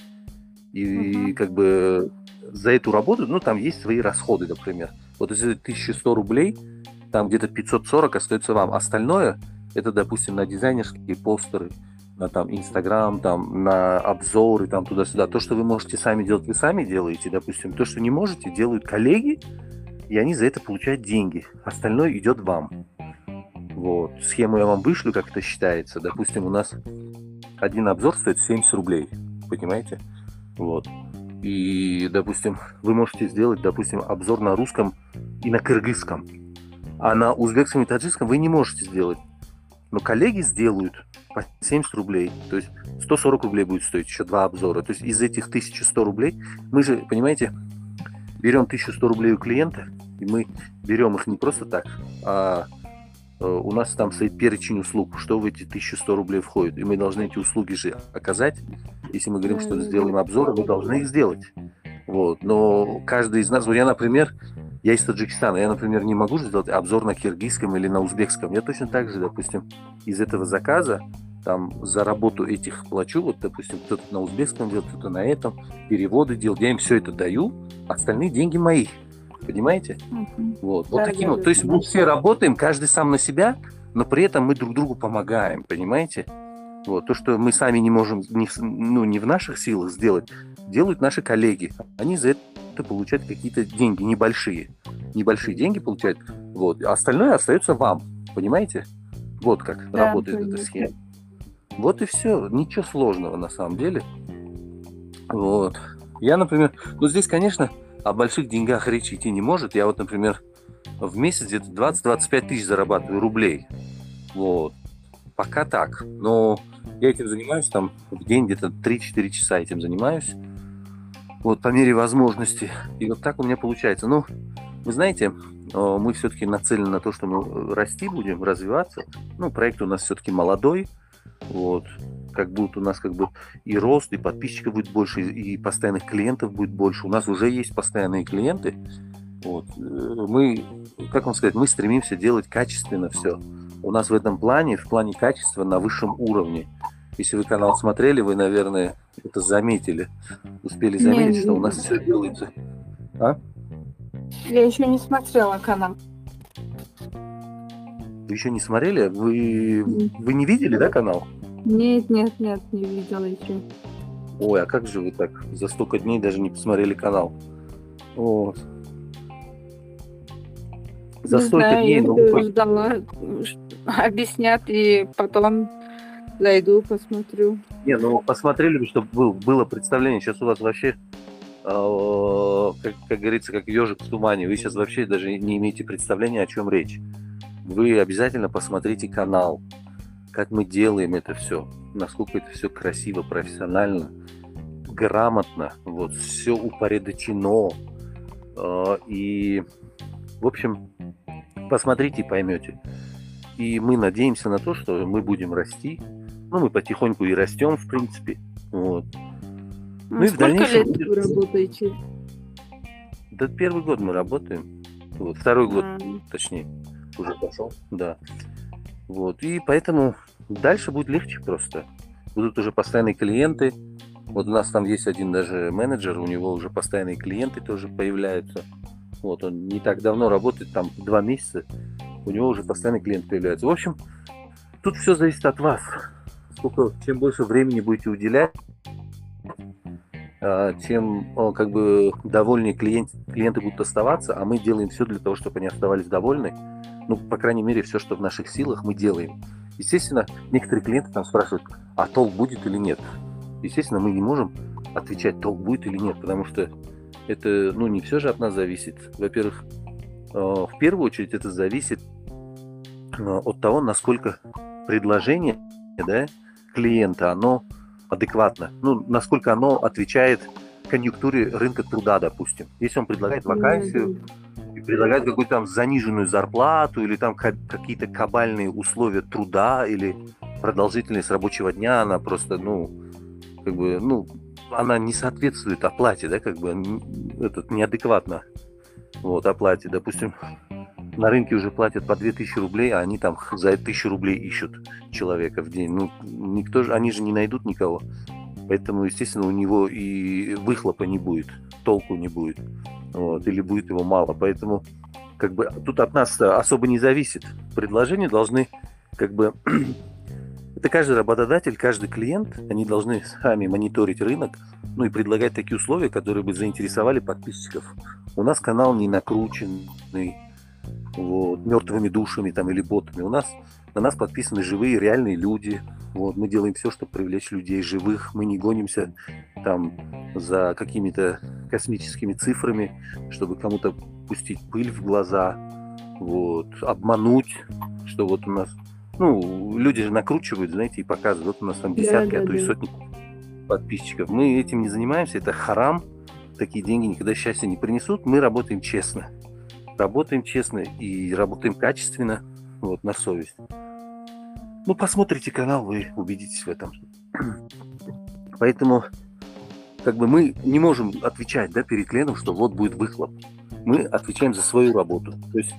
и как бы за эту работу, ну, там есть свои расходы, например. Вот если 1100 рублей, там где-то 540 остается вам. Остальное, это, допустим, на дизайнерские постеры, на там Инстаграм, там на обзоры, там туда-сюда. То, что вы можете сами делать, вы сами делаете, допустим. То, что не можете, делают коллеги, и они за это получают деньги. Остальное идет вам. Вот. Схему я вам вышлю, как это считается. Допустим, у нас один обзор стоит 70 рублей. Понимаете? Вот. И, допустим, вы можете сделать, допустим, обзор на русском и на кыргызском. А на узбекском и таджикском вы не можете сделать. Но коллеги сделают по 70 рублей. То есть 140 рублей будет стоить еще два обзора. То есть из этих 1100 рублей мы же, понимаете, берем 1100 рублей у клиента, и мы берем их не просто так, а у нас там стоит перечень услуг, что в эти 1100 рублей входит, и мы должны эти услуги же оказать. Если мы говорим, что сделаем обзор, мы должны их сделать. Вот. Но каждый из нас, вот я, например, я из Таджикистана, я, например, не могу сделать обзор на киргизском или на узбекском. Я точно так же, допустим, из этого заказа там за работу этих плачу, вот, допустим, кто-то на узбекском делает, кто-то на этом, переводы делает, я им все это даю, остальные деньги мои. Понимаете? Угу. Вот, вот таким вот. То есть мы все работаем, каждый сам на себя, но при этом мы друг другу помогаем, понимаете? Вот, то, что мы сами не можем, не, ну, не в наших силах сделать, делают наши коллеги. Они за это получают какие-то деньги, небольшие. Небольшие деньги получают. Вот, а остальное остается вам, понимаете? Вот как да, работает конечно. эта схема. Вот и все. Ничего сложного на самом деле. Вот. Я, например, ну здесь, конечно, о больших деньгах речи идти не может. Я вот, например, в месяц где-то 20-25 тысяч зарабатываю рублей. Вот. Пока так. Но я этим занимаюсь там в день где-то 3-4 часа этим занимаюсь. Вот по мере возможности. И вот так у меня получается. Ну, вы знаете, э, мы все-таки нацелены на то, что мы расти будем, развиваться. Ну, проект у нас все-таки молодой. Вот как будет у нас как бы и рост, и подписчиков будет больше, и постоянных клиентов будет больше. У нас уже есть постоянные клиенты. Вот. Э, мы, как вам сказать, мы стремимся делать качественно все. У нас в этом плане, в плане качества на высшем уровне. Если вы канал смотрели, вы, наверное, это заметили, успели заметить, не, что у нас все делается. А? Я еще не смотрела канал. Вы еще не смотрели? Вы, вы не видели, да, канал? Нет, нет, нет, не видела еще. Ой, а как же вы так за столько дней даже не посмотрели канал? Вот. За не столько знаю, дней, ну, вы... ждала, объяснят, и потом зайду, посмотрю. Не, ну посмотрели бы, чтобы был, было представление. Сейчас у вас вообще, э, как, как говорится, как ежик в тумане. Вы сейчас вообще даже не имеете представления, о чем речь. Вы обязательно посмотрите канал как мы делаем это все, насколько это все красиво, профессионально, грамотно, вот, все упорядочено. Э, и, в общем, посмотрите и поймете. И мы надеемся на то, что мы будем расти. Ну, мы потихоньку и растем, в принципе. Вот. Ну, и в дальнейшем... лет вы работаете? Да первый год мы работаем. Вот, второй год, а. точнее, уже пошел, да. Вот, и поэтому дальше будет легче просто. Будут уже постоянные клиенты. Вот у нас там есть один даже менеджер, у него уже постоянные клиенты тоже появляются. Вот, он не так давно работает, там два месяца, у него уже постоянный клиент появляется. В общем, тут все зависит от вас. Сколько, чем больше времени будете уделять, а, тем как бы довольнее клиент, клиенты будут оставаться, а мы делаем все для того, чтобы они оставались довольны ну, по крайней мере, все, что в наших силах, мы делаем. Естественно, некоторые клиенты там спрашивают, а толк будет или нет. Естественно, мы не можем отвечать, толк будет или нет, потому что это, ну, не все же от нас зависит. Во-первых, э, в первую очередь это зависит от того, насколько предложение да, клиента, оно адекватно, ну, насколько оно отвечает конъюнктуре рынка труда, допустим. Если он предлагает вакансию и предлагает какую-то там заниженную зарплату или там какие-то кабальные условия труда или продолжительность рабочего дня, она просто, ну, как бы, ну, она не соответствует оплате, да, как бы, этот, неадекватно, вот, оплате. Допустим, на рынке уже платят по 2000 рублей, а они там за 1000 рублей ищут человека в день. Ну, никто же, они же не найдут никого. Поэтому, естественно, у него и выхлопа не будет, толку не будет. Вот, или будет его мало. Поэтому как бы тут от нас особо не зависит. Предложения должны как бы это каждый работодатель, каждый клиент, они должны сами мониторить рынок, ну и предлагать такие условия, которые бы заинтересовали подписчиков. У нас канал не накрученный вот, мертвыми душами там или ботами. У нас на нас подписаны живые, реальные люди. Вот, мы делаем все, чтобы привлечь людей живых. Мы не гонимся там за какими-то космическими цифрами, чтобы кому-то пустить пыль в глаза, вот, обмануть, что вот у нас, ну, люди же накручивают, знаете, и показывают, вот у нас там десятки, да, да, а то и сотни подписчиков. Мы этим не занимаемся, это харам, такие деньги никогда счастья не принесут, мы работаем честно. Работаем честно и работаем качественно, вот, на совесть. Ну, посмотрите канал, вы убедитесь в этом. Поэтому, как бы мы не можем отвечать, да, перед Леном, что вот будет выхлоп. Мы отвечаем за свою работу. То есть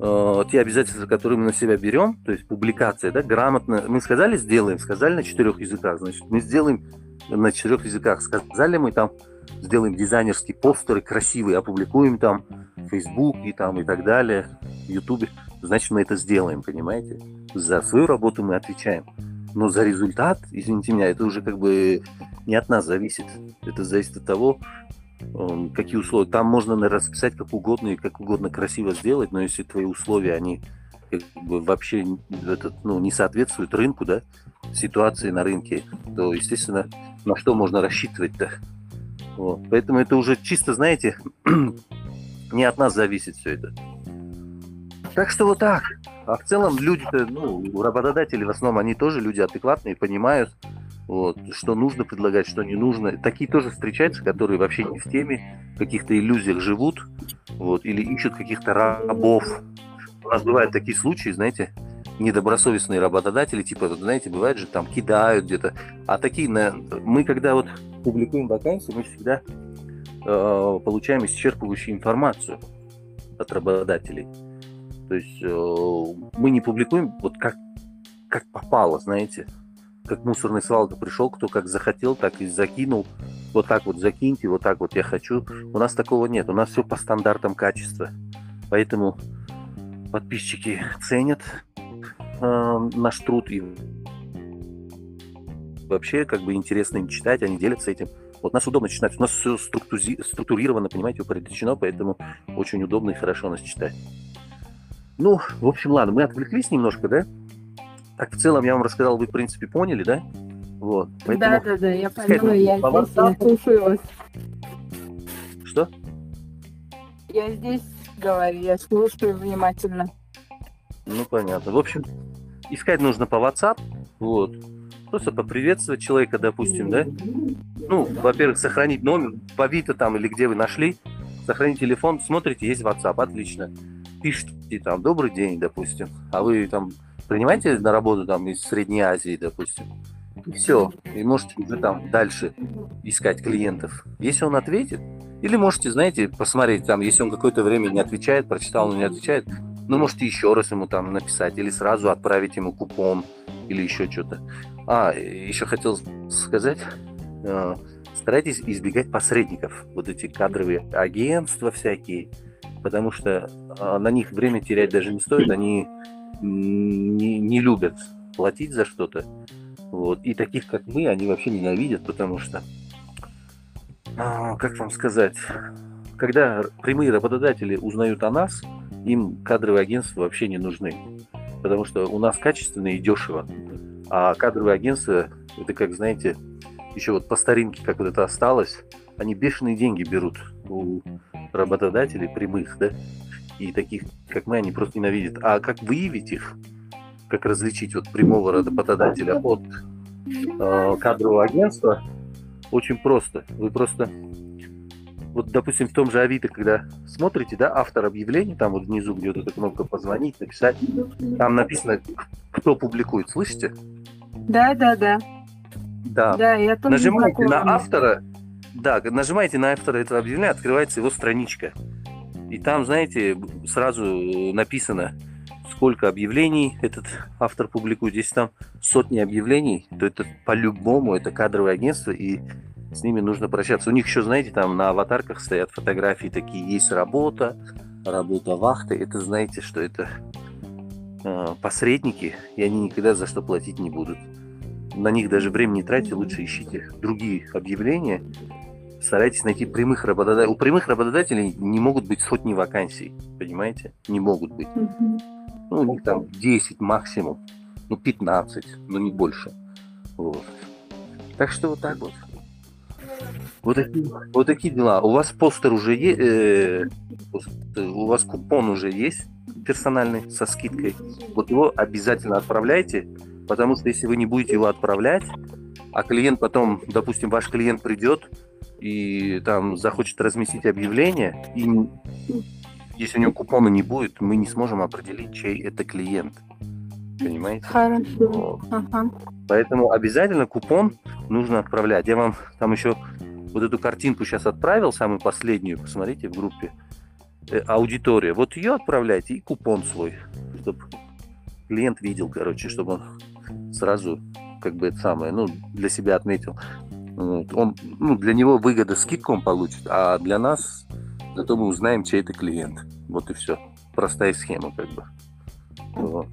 э, те обязательства, которые мы на себя берем, то есть публикация, да, грамотно. Мы сказали, сделаем, сказали на четырех языках, значит, мы сделаем на четырех языках. Сказали мы там, сделаем дизайнерские постеры красивые, опубликуем там в Facebook и там и так далее, в YouTube значит мы это сделаем, понимаете? За свою работу мы отвечаем. Но за результат, извините меня, это уже как бы не от нас зависит. Это зависит от того, эм, какие условия. Там можно расписать как угодно и как угодно красиво сделать, но если твои условия, они как бы вообще этот, ну, не соответствуют рынку, да, ситуации на рынке, то, естественно, на что можно рассчитывать-то? Вот. Поэтому это уже чисто, знаете, не от нас зависит все это. Так что вот так. А в целом люди-то, ну, работодатели в основном, они тоже люди адекватные, понимают, вот, что нужно предлагать, что не нужно. Такие тоже встречаются, которые вообще не в теме, в каких-то иллюзиях живут, вот, или ищут каких-то рабов. У нас бывают такие случаи, знаете, недобросовестные работодатели, типа, знаете, бывает же, там кидают где-то. А такие, на... мы когда вот публикуем вакансии, мы всегда э, получаем исчерпывающую информацию от работодателей. То есть э, мы не публикуем вот как, как попало, знаете, как мусорный свалка пришел, кто как захотел, так и закинул. Вот так вот закиньте, вот так вот я хочу. У нас такого нет. У нас все по стандартам качества. Поэтому подписчики ценят э, наш труд и вообще как бы интересно им читать, они делятся этим. Вот нас удобно читать. У нас все структурировано, понимаете, упорядочено, поэтому очень удобно и хорошо нас читать. Ну, в общем, ладно, мы отвлеклись немножко, да? Так, в целом я вам рассказал, вы, в принципе, поняли, да? Вот. Поэтому, да, да, да, я поняла, я здесь, слушаю. Что? Я здесь говорю, я слушаю внимательно. Ну, понятно. В общем, искать нужно по WhatsApp, вот. Просто поприветствовать человека, допустим, да? Ну, во-первых, сохранить номер, по Авито там или где вы нашли, сохранить телефон, смотрите, есть WhatsApp, отлично пишете там «Добрый день», допустим, а вы там принимаете на работу там из Средней Азии, допустим, и все, и можете уже там дальше искать клиентов. Если он ответит, или можете, знаете, посмотреть там, если он какое-то время не отвечает, прочитал, но не отвечает, ну, можете еще раз ему там написать, или сразу отправить ему купон, или еще что-то. А, еще хотел сказать, э, старайтесь избегать посредников, вот эти кадровые агентства всякие, потому что а, на них время терять даже не стоит, они не, не любят платить за что-то. Вот. И таких, как мы, они вообще ненавидят, потому что, а, как вам сказать, когда прямые работодатели узнают о нас, им кадровые агентства вообще не нужны. Потому что у нас качественно и дешево. А кадровые агентства, это как, знаете, еще вот по старинке, как вот это осталось, они бешеные деньги берут у работодателей прямых, да, и таких, как мы, они просто ненавидят. А как выявить их, как различить вот прямого работодателя от э, кадрового агентства, очень просто. Вы просто, вот, допустим, в том же Авито, когда смотрите, да, автор объявлений, там вот внизу, где вот эта кнопка «Позвонить», «Написать», там написано, кто публикует, слышите? Да, да, да. Да. Да, я тоже Нажимаете на автора, да, нажимаете на автора этого объявления, открывается его страничка. И там, знаете, сразу написано, сколько объявлений этот автор публикует. Если там сотни объявлений, то это по-любому это кадровое агентство, и с ними нужно прощаться. У них еще, знаете, там на аватарках стоят фотографии такие, есть работа, работа вахты. Это знаете, что это э, посредники, и они никогда за что платить не будут. На них даже времени тратьте, лучше ищите другие объявления, старайтесь найти прямых работодателей. У прямых работодателей не могут быть сотни вакансий, понимаете? Не могут быть. Мгм. Ну, у них там 10 максимум, ну, 15, но не больше. Вот. Так что вот так вот. Вот такие, вот такие дела. У вас постер уже есть, у вас купон уже есть персональный со скидкой. Вот его обязательно отправляйте, потому что если вы не будете его отправлять, а клиент потом, допустим, ваш клиент придет и там захочет разместить объявление, и если у него купона не будет, мы не сможем определить, чей это клиент. Понимаете? Хорошо. Вот. Ага. Поэтому обязательно купон нужно отправлять. Я вам там еще вот эту картинку сейчас отправил, самую последнюю, посмотрите в группе. Э, аудитория. Вот ее отправляйте и купон свой, чтобы клиент видел, короче, чтобы он сразу как бы это самое, ну, для себя отметил. Вот. Он, ну, для него выгода скидку он получит, а для нас зато мы узнаем, чей это клиент. Вот и все. Простая схема, как бы. Вот.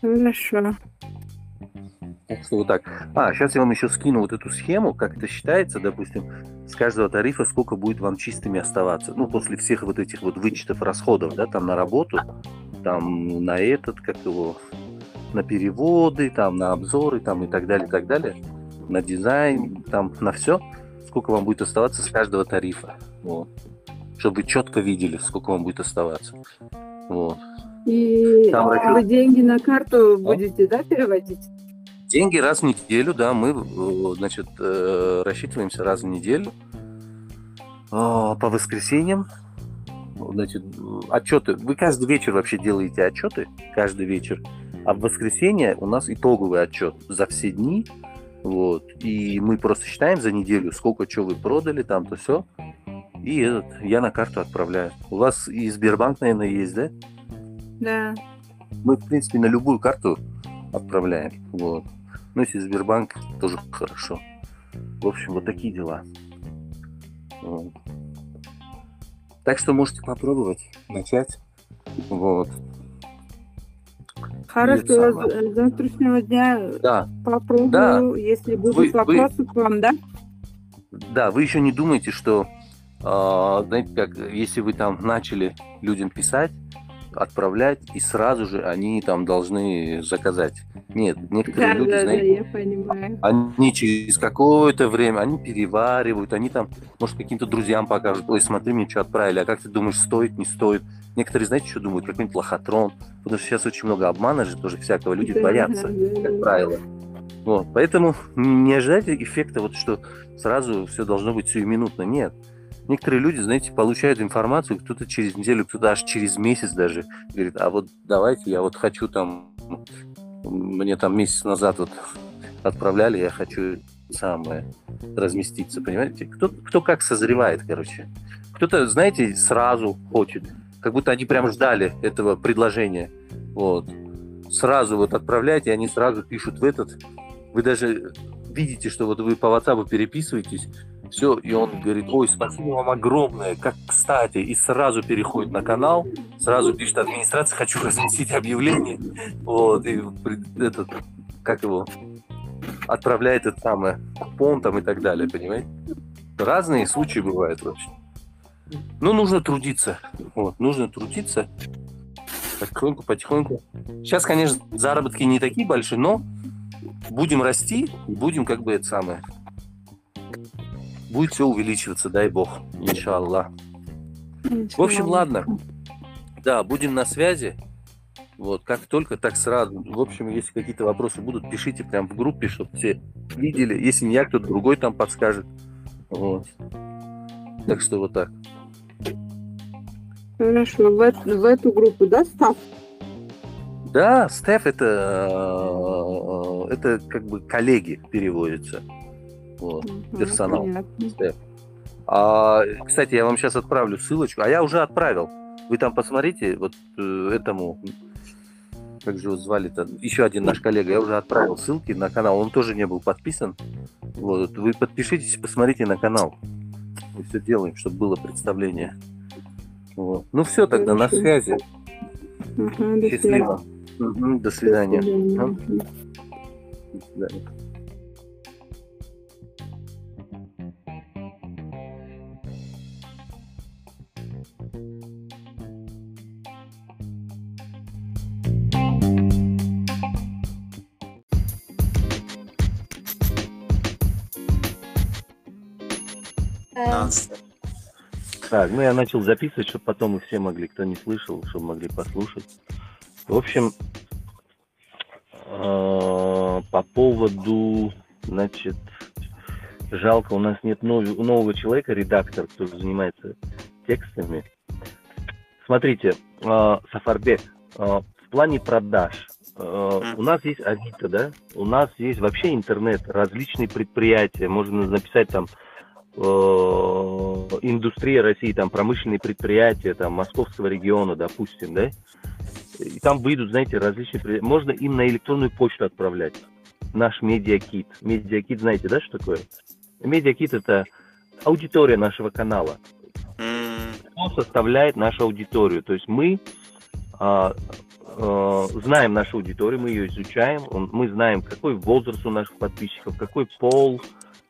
Хорошо. Так что вот так. А, сейчас я вам еще скину вот эту схему, как это считается, допустим, с каждого тарифа сколько будет вам чистыми оставаться. Ну, после всех вот этих вот вычетов расходов, да, там на работу, там на этот, как его, на переводы, там на обзоры, там и так далее, и так далее, на дизайн, там на все, сколько вам будет оставаться с каждого тарифа. Вот. Чтобы вы четко видели, сколько вам будет оставаться. Вот. И Там расчет- вы деньги на карту будете, да, переводить? Деньги раз в неделю, да, мы, э, значит, э, рассчитываемся раз в неделю А, по воскресеньям. Значит, отчеты. Вы каждый вечер вообще делаете отчеты, каждый вечер. А в воскресенье у нас итоговый отчет за все дни. Вот. И мы просто считаем за неделю, сколько чего вы продали, там то все. И этот, я на карту отправляю. У вас и Сбербанк, наверное, есть, да? Да. Мы, в принципе, на любую карту отправляем. Вот. Ну, если Сбербанк, тоже хорошо. В общем, вот такие дела. Вот. Так что можете попробовать начать. Вот. Хорошо, с завтрашнего дня Да, попробую, Да. если будут Вы- вы- вопросы к вам, да? да, вы еще не думайте, что, а, знаете, как, если вы там начали людям писать, отправлять, и сразу же они там должны заказать. Нет, некоторые Да, люди, да, да, знаете, я понимаю. они через какое-то время, они переваривают, они там, может, каким-то друзьям покажут, ой, смотри, мне что отправили, а как ты думаешь, стоит, не стоит? Некоторые, знаете, что думают? Какой-нибудь лохотрон, потому что сейчас очень много обмана же тоже всякого, люди Да, боятся, да, да, как да. правило. Вот, поэтому не ожидайте эффекта, вот что сразу все должно быть сиюминутно, нет. Некоторые люди, знаете, получают информацию, кто-то через неделю, кто-то аж через месяц даже говорит, а вот давайте, я вот хочу там, мне там месяц назад вот отправляли, я хочу самое разместиться, понимаете? Кто, кто как созревает, короче. Кто-то, знаете, сразу хочет, как будто они прям ждали этого предложения. Вот. Сразу вот отправляйте, они сразу пишут в этот. Вы даже видите, что вот вы по WhatsApp переписываетесь, все, и он говорит, ой, спасибо вам огромное, как кстати, и сразу переходит на канал, сразу пишет администрация, хочу разместить объявление, вот, и этот, как его, отправляет это самое, купон там и так далее, понимаете? Разные случаи бывают вообще. Ну, нужно трудиться, вот, нужно трудиться, потихоньку, потихоньку. Сейчас, конечно, заработки не такие большие, но будем расти, будем как бы это самое, будет все увеличиваться, дай бог, иншаллах. В общем, ладно. Да, будем на связи. Вот, как только, так сразу. В общем, если какие-то вопросы будут, пишите прям в группе, чтобы все видели. Если не я, кто-то другой там подскажет. Вот. Так что вот так. Хорошо, в, эту- в эту группу, да, Став? Да, Стеф это, э, это как бы коллеги переводится. Вот. Мгм, персонал. понятно. Стеф. А, кстати, я вам сейчас отправлю ссылочку. А я уже отправил. Вы там посмотрите, вот э, этому, как же его звали-то, еще один наш коллега, я уже отправил ссылки на канал. Он тоже не был подписан. Вот, вы подпишитесь, посмотрите на канал. Мы все делаем, чтобы было представление. Вот. Ну все, тогда на связи. Ага, до. Счастливо. Мгм, До свидания. До свидания. Ага. До свидания. Так, ну я начал записывать, чтобы потом и все могли, кто не слышал, чтобы могли послушать. В общем, э, по поводу, значит, жалко, у нас нет нов- нового человека, редактор, кто занимается текстами. Смотрите, э, Сафарбек, э, в плане продаж, у нас есть Авито, да, у нас есть вообще интернет, различные предприятия, можно написать там индустрия России, там промышленные предприятия, там московского региона, допустим, да, и там выйдут, знаете, различные, можно им на электронную почту отправлять. Наш медиакит. Медиакит, знаете, да, что такое? Медиакит это аудитория нашего канала. Кто составляет нашу аудиторию? То есть мы а, а, знаем нашу аудиторию, мы ее изучаем, он- мы знаем, какой возраст у наших подписчиков, какой пол,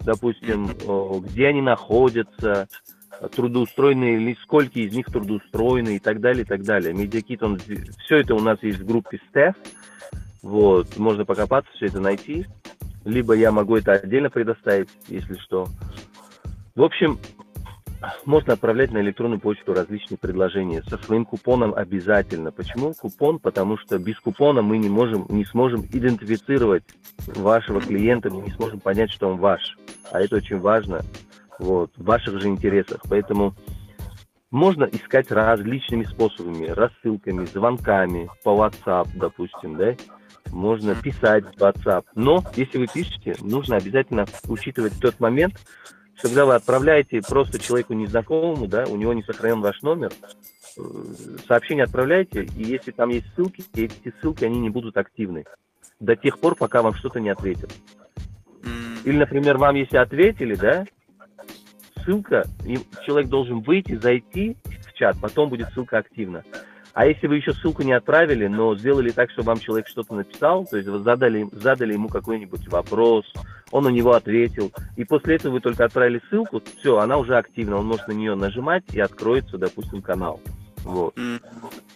допустим, о, где они находятся, трудоустроенные или сколько из них трудоустроены и так далее, и так далее. Медиакит, он, все это у нас есть в группе Стеф, вот, можно покопаться, все это найти, либо я могу это отдельно предоставить, если что. В общем, можно отправлять на электронную почту различные предложения со своим купоном обязательно. Почему купон? Потому что без купона мы не можем, не сможем идентифицировать вашего клиента, мы не сможем понять, что он ваш. А это очень важно, вот, в ваших же интересах. Поэтому можно искать различными способами, рассылками, звонками по WhatsApp, допустим, да, можно писать в WhatsApp. Но если вы пишете, нужно обязательно учитывать тот момент, когда вы отправляете просто человеку незнакомому, да, у него не сохранен ваш номер, э, сообщение отправляете, и если там есть ссылки, эти ссылки, они не будут активны до тех пор, пока вам что-то не ответят. Или, например, вам если ответили, да, ссылка, человек должен выйти, зайти в чат, потом будет ссылка активна. А если вы еще ссылку не отправили, но сделали так, что вам человек что-то написал, то есть вы задали, задали ему какой-нибудь вопрос, он на него ответил, и после этого вы только отправили ссылку, все, она уже активна, он может на нее нажимать и откроется, допустим, канал. Вот.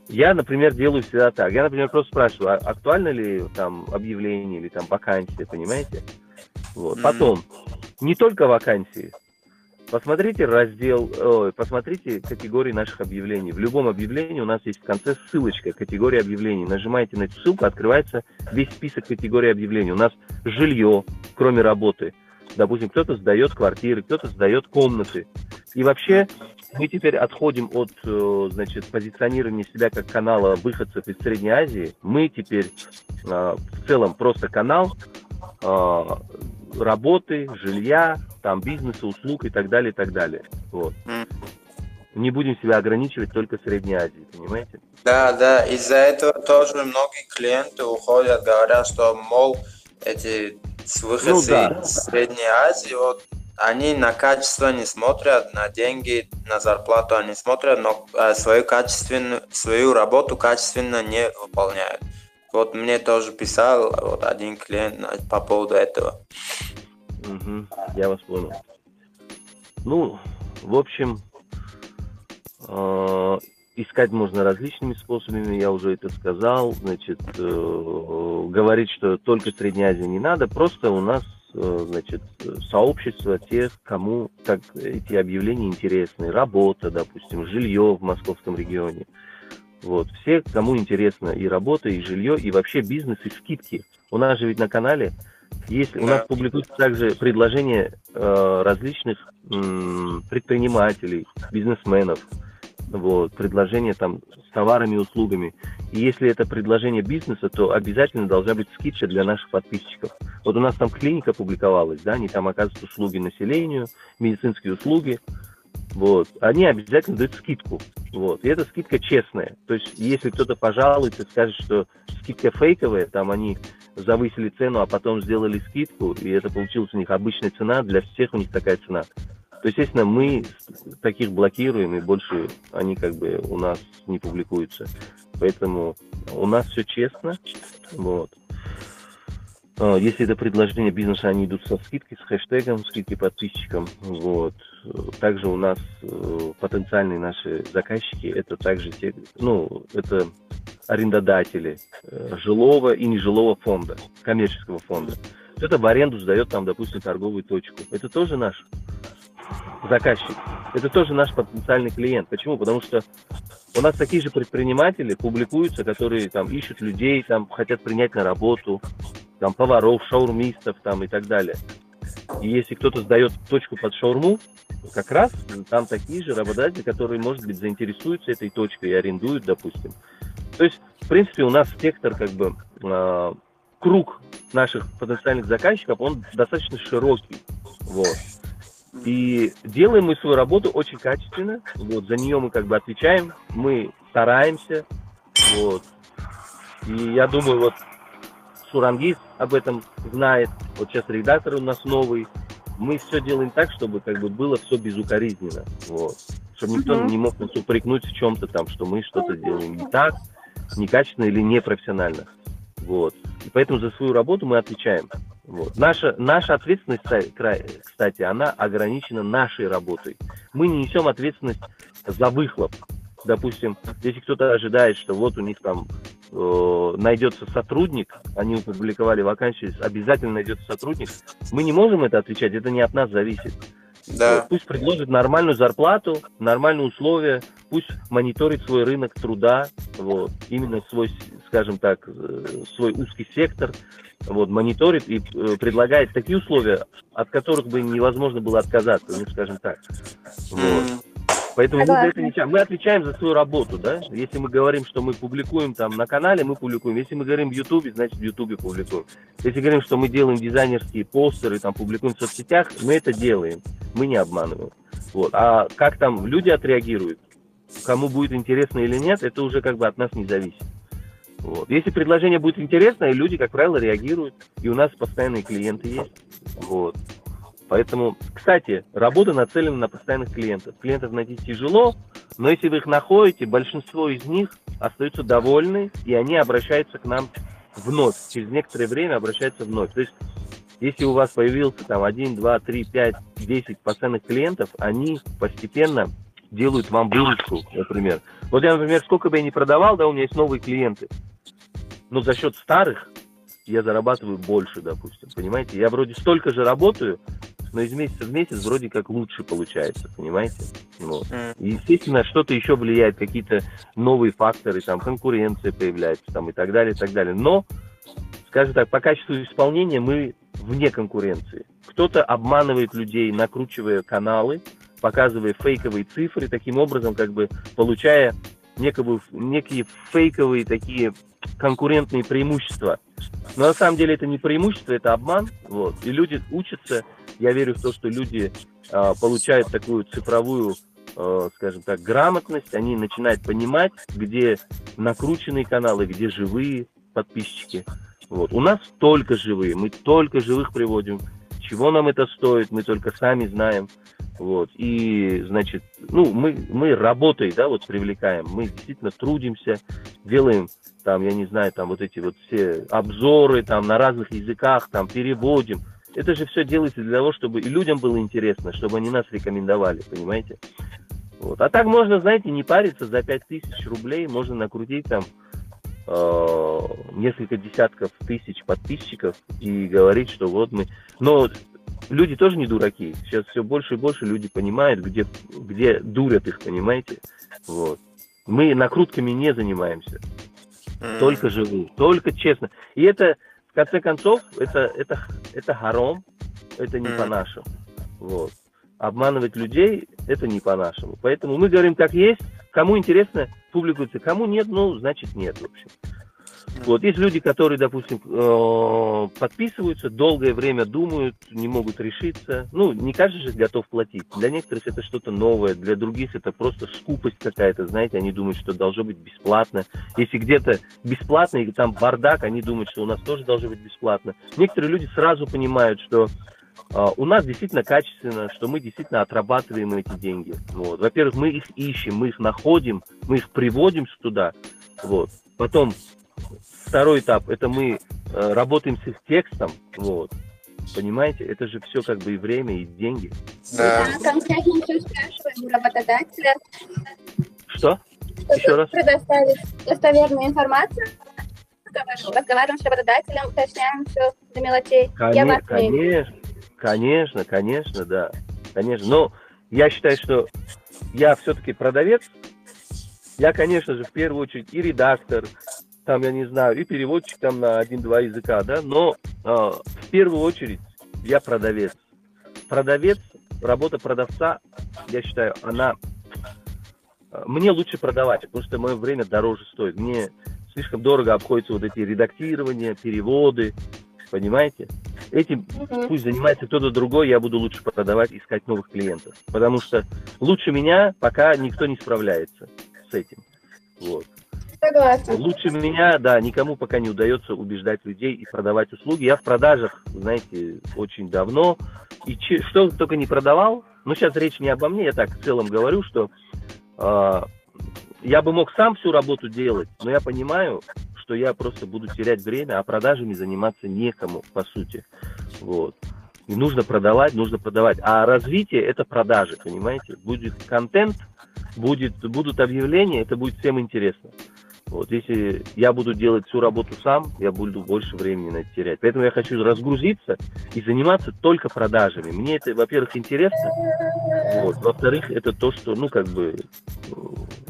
Я, например, делаю всегда так. Я, например, просто спрашиваю, а актуально ли там объявление или там вакансия, понимаете? Вот. Потом, не только вакансии. Посмотрите раздел, ой, посмотрите категории наших объявлений. В любом объявлении у нас есть в конце ссылочка, категория объявлений. Нажимаете на эту ссылку, открывается весь список категорий объявлений. У нас жилье, кроме работы. Допустим, кто-то сдает квартиры, кто-то сдает комнаты. И вообще мы теперь отходим от, э, значит, позиционирования себя как канала выходцев из Средней Азии. Мы теперь э, в целом просто канал э, работы, жилья, там бизнеса, услуг и так далее, и так далее. Вот. Не будем себя ограничивать только Средней Азией, понимаете? Да, да, из-за этого тоже многие клиенты уходят, говорят, что, мол, эти выходцы Ну да. из Средней Азии, вот, они на качество не смотрят, на деньги, на зарплату они смотрят, но э, свою качественную, свою работу качественно не выполняют. Вот мне тоже писал вот один клиент по поводу этого. Мгм, я вас понял. Ну, в общем, э, искать можно различными способами, я уже это сказал. Значит, э, говорить, что только Средняя Азия не надо, просто у нас, э, значит, сообщество тех, кому как эти объявления интересны. Работа, допустим, жилье в московском регионе. Вот. Все, кому интересно и работа, и жилье, и вообще бизнес, и скидки. У нас же ведь на канале есть, у нас публикуются также предложения э, различных м, предпринимателей, бизнесменов, вот, предложения там с товарами и услугами. И если это предложение бизнеса, то обязательно должна быть скидка для наших подписчиков. Вот у нас там клиника публиковалась, да, они там оказывают услуги населению, медицинские услуги, вот, они обязательно дают скидку, вот, и эта скидка честная, то есть если кто-то пожалуется, скажет, что скидка фейковая, там они завысили цену, а потом сделали скидку, и это получилась у них обычная цена, для всех у них такая цена. То, естественно, мы таких блокируем, и больше они как бы у нас не публикуются. Поэтому у нас все честно. Вот. А, если это предложение бизнеса, они идут со скидкой, с хэштегом, скидки подписчикам. Вот. Также у нас э, потенциальные наши заказчики, это также те, ну, это арендодатели э, жилого и нежилого фонда, коммерческого фонда. Кто-то в аренду сдает там, допустим, торговую точку. Это тоже наш заказчик. Это тоже наш потенциальный клиент. Почему? Потому что у нас такие же предприниматели публикуются, которые там ищут людей, там хотят принять на работу, там поваров, шаурмистов там и так далее. И если кто-то сдает точку под шаурму, как раз там такие же работодатели, которые, может быть, заинтересуются этой точкой и арендуют, допустим. То есть, в принципе, у нас сектор, как бы, э, круг наших потенциальных заказчиков, он достаточно широкий. Вот. И делаем мы свою работу очень качественно. Вот, за нее мы как бы отвечаем, мы стараемся. Вот. И я думаю, вот Сурангиз об этом знает. Вот сейчас редактор у нас новый. Мы все делаем так, чтобы как бы было все безукоризненно. Вот. Чтобы никто mm-hmm. не мог нас упрекнуть в чем-то там, что мы что-то делаем не так, некачественно или непрофессионально. Вот. И поэтому за свою работу мы отвечаем. Вот. Наша, наша ответственность, кстати, она ограничена нашей работой. Мы не несем ответственность за выхлоп. Допустим, если кто-то ожидает, что вот у них там найдется сотрудник, они опубликовали вакансию, обязательно найдется сотрудник, мы не можем это отвечать, это не от нас зависит. Да. Вот, пусть предложит нормальную зарплату, нормальные условия, пусть мониторит свой рынок труда, вот, именно свой, скажем так, э, свой узкий сектор, вот, мониторит и э, предлагает такие условия, от которых бы невозможно было отказаться, ну, скажем так. Вот. Поэтому мы, за это не, мы отвечаем за свою работу, да. Если мы говорим, что мы публикуем там на канале, мы публикуем. Если мы говорим в Ютубе, значит в Ютубе публикуем. Если говорим, что мы делаем дизайнерские постеры, там публикуем в соцсетях, мы это делаем. Мы не обманываем. Вот. А как там люди отреагируют, кому будет интересно или нет, это уже как бы от нас не зависит. Вот. Если предложение будет интересное, люди, как правило, реагируют. И у нас постоянные клиенты есть. Вот. Поэтому, кстати, работа нацелена на постоянных клиентов. Клиентов найти тяжело, но если вы их находите, большинство из них остаются довольны, и они обращаются к нам вновь. Через некоторое время обращаются вновь. То есть, если у вас появился там 1, 2, 3, 5, 10 постоянных клиентов, они постепенно делают вам выручку, например. Вот я, например, сколько бы я ни продавал, да, у меня есть новые клиенты. Но за счет старых я зарабатываю больше, допустим, понимаете? Я вроде столько же работаю, но из месяца в месяц вроде как лучше получается, понимаете? И, естественно, что-то еще влияет, какие-то новые факторы, там, конкуренция появляется, там, и так далее, и так далее. Но, скажем так, по качеству исполнения мы вне конкуренции. Кто-то обманывает людей, накручивая каналы, показывая фейковые цифры, таким образом, как бы получая некую, некие фейковые такие конкурентные преимущества. Но на самом деле это не преимущество, это обман. Вот. И люди учатся я верю в то, что люди э, получают такую цифровую, э, скажем так, грамотность, они начинают понимать, где накрученные каналы, где живые подписчики. Вот. У нас только живые, мы только живых приводим. Чего нам это стоит, мы только сами знаем. Вот. И, значит, ну, мы, мы работой, да, вот привлекаем, мы действительно трудимся, делаем там, я не знаю, там вот эти вот все обзоры там на разных языках, там переводим. Это же все делается для того, чтобы и людям было интересно, чтобы они нас рекомендовали, понимаете? Вот. А так можно, знаете, не париться за 5000 рублей, можно накрутить там э, несколько десятков тысяч подписчиков и говорить, что вот мы... Но люди тоже не дураки. Сейчас все больше и больше люди понимают, где, где дурят их, понимаете? Вот. Мы накрутками не занимаемся, только живые, только честно. И это, в конце концов, это, это, это харом, это не по-нашему. Вот. Обманывать людей, это не по-нашему. Поэтому мы говорим как есть, кому интересно, публикуется, кому нет, ну, значит нет, в общем. Вот есть люди, которые, допустим, э, подписываются, долгое время думают, не могут решиться. Ну, не каждый же готов платить. Для некоторых это что-то новое, для других это просто скупость какая-то, знаете, они думают, что должно быть бесплатно. Если где-то бесплатно, и там бардак, они думают, что у нас тоже должно быть бесплатно. Некоторые люди сразу понимают, что э, у нас действительно качественно, что мы действительно отрабатываем эти деньги. Вот. Во-первых, мы их ищем, мы их находим, мы их приводим туда. Вот. Потом второй этап это мы э, работаем с текстом, вот. Понимаете, это же все как бы и время, и деньги. Да. Да, конкретно еще спрашиваем у работодателя, Что? чтобы Еще раз. предоставить достоверную информацию. Разговариваем с работодателем, уточняем все до мелочей. Я вас Коне- не конечно, конечно, конечно, да, конечно. Но я считаю, что я все-таки продавец. Я, конечно же, в первую очередь и редактор, там, я не знаю, и переводчик там на один-два языка, да, но э, в первую очередь я продавец. Продавец, работа продавца, я считаю, она... э, Мне лучше продавать, потому что мое время дороже стоит. Мне слишком дорого обходятся вот эти редактирования, переводы, понимаете? Этим пусть занимается кто-то другой, я буду лучше продавать, искать новых клиентов. Потому что лучше меня пока никто не справляется с этим. Вот. Согласна. Лучше меня, да, никому пока не удается убеждать людей и продавать услуги. Я в продажах, знаете, очень давно. И че- что только не продавал, но сейчас речь не обо мне, я так в целом говорю, что а, я бы мог сам всю работу делать, но я понимаю, что я просто буду терять время, а продажами заниматься некому, по сути. Вот. И нужно продавать, нужно продавать. А развитие – это продажи, понимаете? Будет контент, будет, будут объявления, это будет всем интересно. Вот, если я буду делать всю работу сам, я буду больше времени на это терять. Поэтому я хочу разгрузиться и заниматься только продажами. Мне это, во-первых, интересно, вот, во-вторых, это то, что, ну, как бы, э,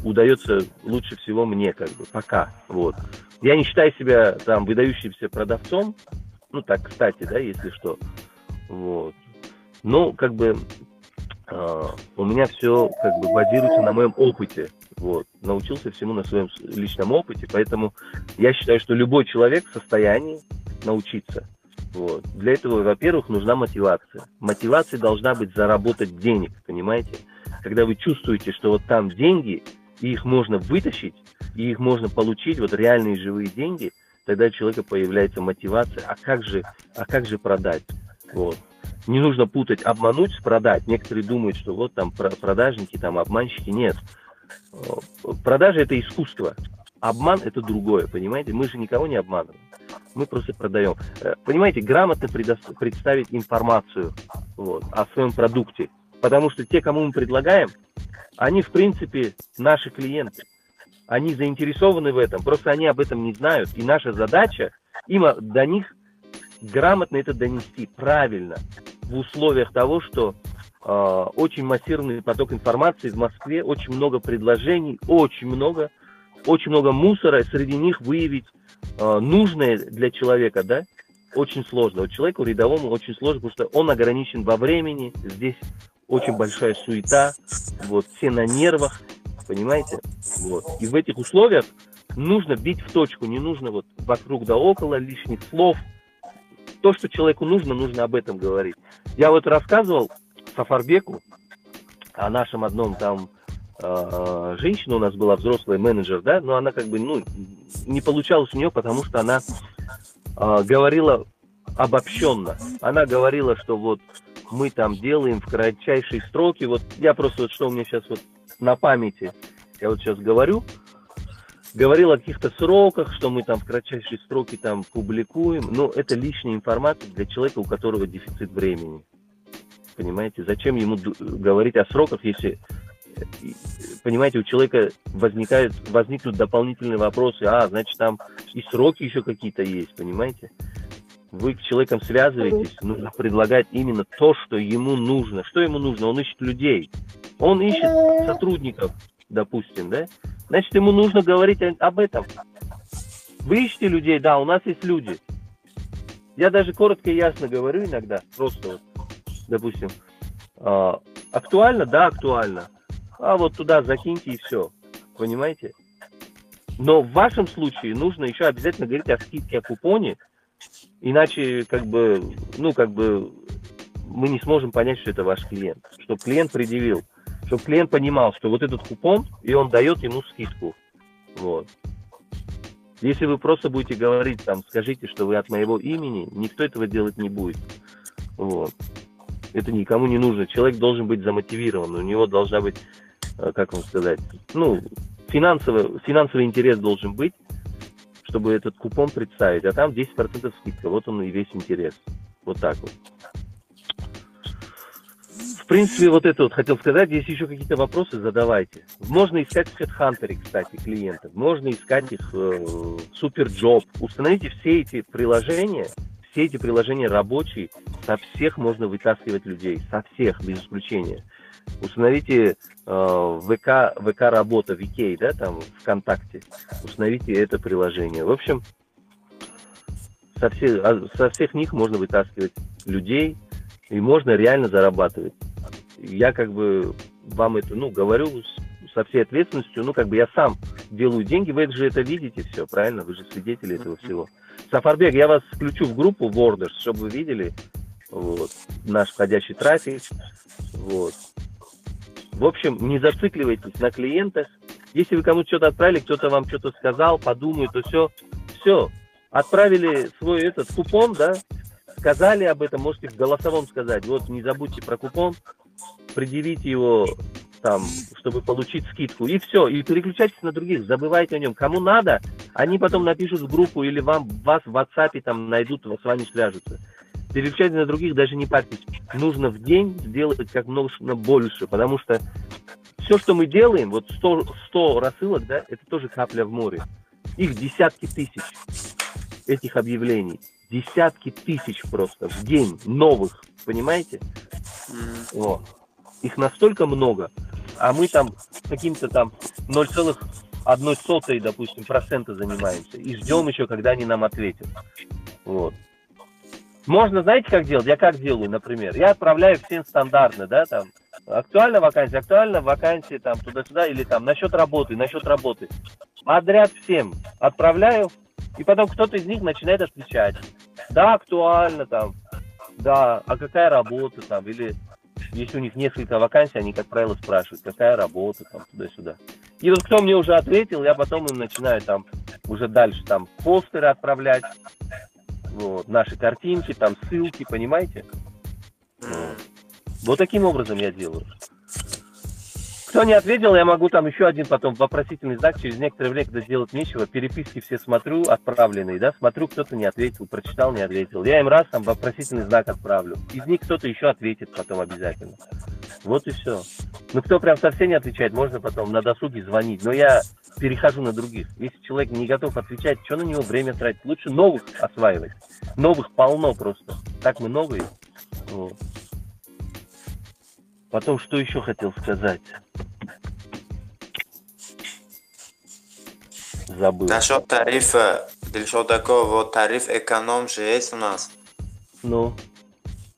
удается лучше всего мне, как бы, пока, вот. Я не считаю себя, там, выдающимся продавцом, ну, так, кстати, да, если что, вот. Но, как бы, э, у меня все, как бы, базируется на моем опыте, вот. Научился всему на своем личном опыте, поэтому я считаю, что любой человек в состоянии научиться. Вот. Для этого, во-первых, нужна мотивация. Мотивация должна быть заработать денег, понимаете? Когда вы чувствуете, что вот там деньги, и их можно вытащить, и их можно получить, вот реальные живые деньги, тогда у человека появляется мотивация, а как же, а как же продать? Вот. Не нужно путать обмануть с продать. Некоторые думают, что вот там про- продажники, там обманщики. Нет. Э, Продажа это искусство. Обман это другое, понимаете? Мы же никого не обманываем. Мы просто продаем. Э, Понимаете, грамотно предос- представить информацию вот, о своем продукте. Потому что те, кому мы предлагаем, они, в принципе, наши клиенты. Они заинтересованы в этом, просто они об этом не знают. И наша задача им о- до них грамотно это донести правильно в условиях того, что очень массированный поток информации в Москве, очень много предложений, очень много, очень много мусора, среди них выявить э, нужное для человека, да, очень сложно. Вот человеку рядовому очень сложно, потому что он ограничен во времени, здесь очень большая суета, вот, все на нервах, понимаете? Вот. И в этих условиях нужно бить в точку, не нужно вот вокруг да около лишних слов. То, что человеку нужно, нужно об этом говорить. Я вот рассказывал Сафарбеку о нашем одном там э, женщина у нас была взрослый менеджер, да, но она как бы, ну, не получалось у нее, потому что она э, говорила обобщенно. Она говорила, что вот мы там делаем в кратчайшие сроки. Вот я просто вот что у меня сейчас вот на памяти, я вот сейчас говорю, говорил о каких-то сроках, что мы там в кратчайшие сроки там публикуем, но это лишняя информация для человека, у которого дефицит времени. Понимаете, зачем ему говорить о сроках, если, понимаете, у человека возникают, возникнут дополнительные вопросы, а, значит, там и сроки еще какие-то есть, понимаете? Вы с человеком связываетесь, нужно предлагать именно то, что ему нужно. Что ему нужно? Он ищет людей. Он ищет сотрудников, допустим, да? Значит, ему нужно говорить об этом. Вы ищете людей, да, у нас есть люди. Я даже коротко и ясно говорю иногда, просто вот, допустим, э, актуально, да, актуально. А вот туда закиньте и все. Понимаете? Но в вашем случае нужно еще обязательно говорить о скидке, о купоне, иначе как бы, ну как бы мы не сможем понять, что это ваш клиент. Чтобы клиент предъявил, чтобы клиент понимал, что вот этот купон, и он дает ему скидку. Вот. Если вы просто будете говорить, там, скажите, что вы от моего имени, никто этого делать не будет. Вот. Это никому не нужно. Человек должен быть замотивирован, у него должна быть, э, как вам сказать, ну, финансовый, финансовый интерес должен быть, чтобы этот купон представить, а там 10% скидка, вот он и весь интерес. Вот так вот. В принципе, вот это вот хотел сказать. Если еще какие-то вопросы, задавайте. Можно искать в HeadHunter, кстати, клиентов. Можно искать их э, в SuperJob. Установите все эти приложения, все эти приложения рабочие, со всех можно вытаскивать людей, со всех, без исключения. Установите э, ВК, ВК работа, VK, да, там, ВКонтакте. Установите это приложение. В общем, со, все, а, со всех них можно вытаскивать людей, и можно реально зарабатывать я как бы вам это, ну, говорю со всей ответственностью, ну, как бы я сам делаю деньги, вы же это видите все, правильно? Вы же свидетели этого всего. Сафарбек, я вас включу в группу Worders, чтобы вы видели вот, наш входящий трафик. Вот. В общем, не зацикливайтесь на клиентах. Если вы кому-то что-то отправили, кто-то вам что-то сказал, подумает, то все, все. Отправили свой этот купон, да, сказали об этом, можете в голосовом сказать. Вот, не забудьте про купон, предъявите его там, чтобы получить скидку, и все, и переключайтесь на других, забывайте о нем. Кому надо, они потом напишут в группу или вам вас в WhatsApp там найдут, с вами свяжутся. Переключайтесь на других, даже не парьтесь. Нужно в день сделать как можно больше, потому что все, что мы делаем, вот 100, 100 рассылок, да, это тоже капля в море. Их десятки тысяч, этих объявлений. Десятки тысяч просто в день новых, понимаете? Вот. Их настолько много, а мы там каким-то там 0,1 сотой, допустим, процента занимаемся. И ждем еще, когда они нам ответят. Вот. Можно, знаете, как делать? Я как делаю, например? Я отправляю всем стандартно, да, там, актуальна вакансия, актуальна вакансия, там, туда-сюда, или там, насчет работы, насчет работы. Подряд всем отправляю, и потом кто-то из них начинает отвечать. Да, актуально, там, да, а какая работа там, или если у них несколько вакансий, они, как правило, спрашивают, какая работа там, туда-сюда. И вот кто мне уже ответил, я потом им начинаю там уже дальше там постеры отправлять, вот, наши картинки, там ссылки, понимаете? Вот. вот таким образом я делаю. Кто не ответил, я могу там еще один потом вопросительный знак через некоторое время, когда делать нечего, переписки все смотрю, отправленные, да, смотрю, кто-то не ответил, прочитал, не ответил. Я им раз там вопросительный знак отправлю. Из них кто-то еще ответит потом обязательно. Вот и все. Ну, кто прям совсем не отвечает, можно потом на досуге звонить. Но я перехожу на других. Если человек не готов отвечать, что на него время тратить? Лучше новых осваивать. Новых полно просто. Так мы новые. Вот. Потом, что еще хотел сказать? Забыл. Насчет тарифа, что такое вот тариф эконом же есть у нас. Ну?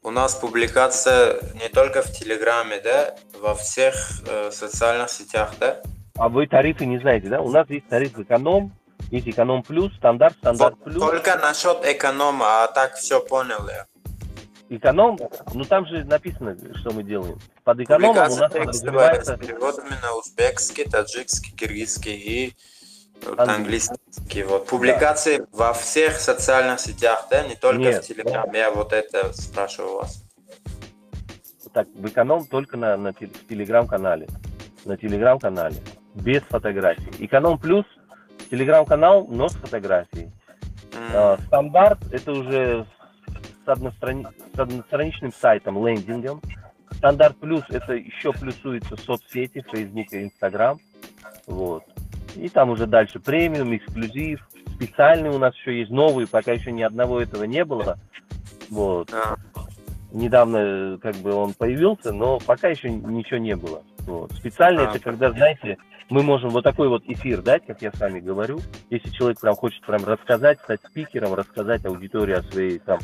У нас публикация не только в Телеграме, да, во всех э, социальных сетях, да? А вы тарифы не знаете, да? У нас есть тариф эконом, есть эконом плюс, стандарт, стандарт вот плюс. Только насчет эконома, а так все понял я. Эконом, ну там же написано, что мы делаем. Под экономом у нас подразумевается... переводами на узбекский, таджикский, киргизский и английский. Вот. Публикации да. во всех социальных сетях, да, не только Нет, в Телеграме. Я вот это спрашиваю вас. Так, в эконом только на, на, Телеграм-канале. На Телеграм-канале. Без фотографий. Эконом плюс Телеграм-канал, но с фотографией. Mm. Стандарт это уже с, однострани... с одностраничным сайтом, лендингом. Стандарт плюс это еще плюсуется соцсети, Facebook и Instagram. Вот. И там уже дальше премиум, эксклюзив, специальный у нас еще есть, новый, пока еще ни одного этого не было. Вот. А. Недавно как бы он появился, но пока еще ничего не было. Вот. Специально а. это когда, знаете, мы можем вот такой вот эфир дать, как я с вами говорю. Если человек прям хочет прям рассказать, стать спикером, рассказать аудитории о своей там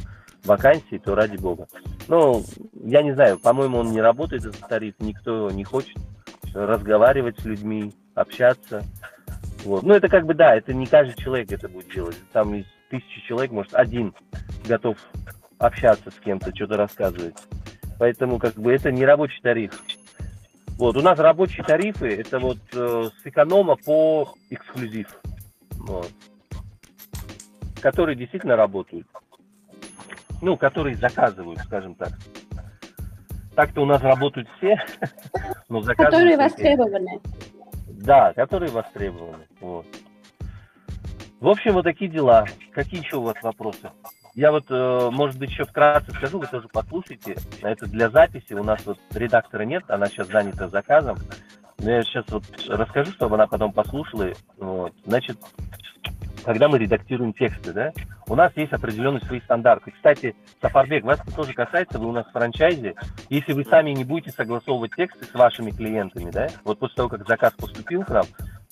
вакансии, то ради бога. Ну, я не знаю, по-моему, он не работает этот тариф, никто не хочет разговаривать с людьми, общаться. Вот. Ну, это как бы, да, это не каждый человек это будет делать. Там из тысячи человек, может, один готов общаться с кем-то, что-то рассказывать. Поэтому, как бы, это не рабочий тариф. Вот, у нас рабочие тарифы, это вот э, с эконома по эксклюзив. Вот. Которые действительно работают. Ну, которые заказывают, скажем так. Так-то у нас работают все, но заказывают... Которые востребованы. Да, которые востребованы. Вот. В общем, вот такие дела. Какие еще у вас вопросы? Я вот, э, может быть, еще вкратце скажу, вы тоже послушайте. Это для записи. У нас вот редактора нет, она сейчас занята заказом. Но я сейчас вот расскажу, чтобы она потом послушала. Вот. Значит, когда мы редактируем тексты, да, у нас есть определенные свои стандарты. Кстати, Сафарбек, вас это тоже касается, вы у нас в франчайзе. Если вы сами не будете согласовывать тексты с вашими клиентами, да, вот после того, как заказ поступил к нам,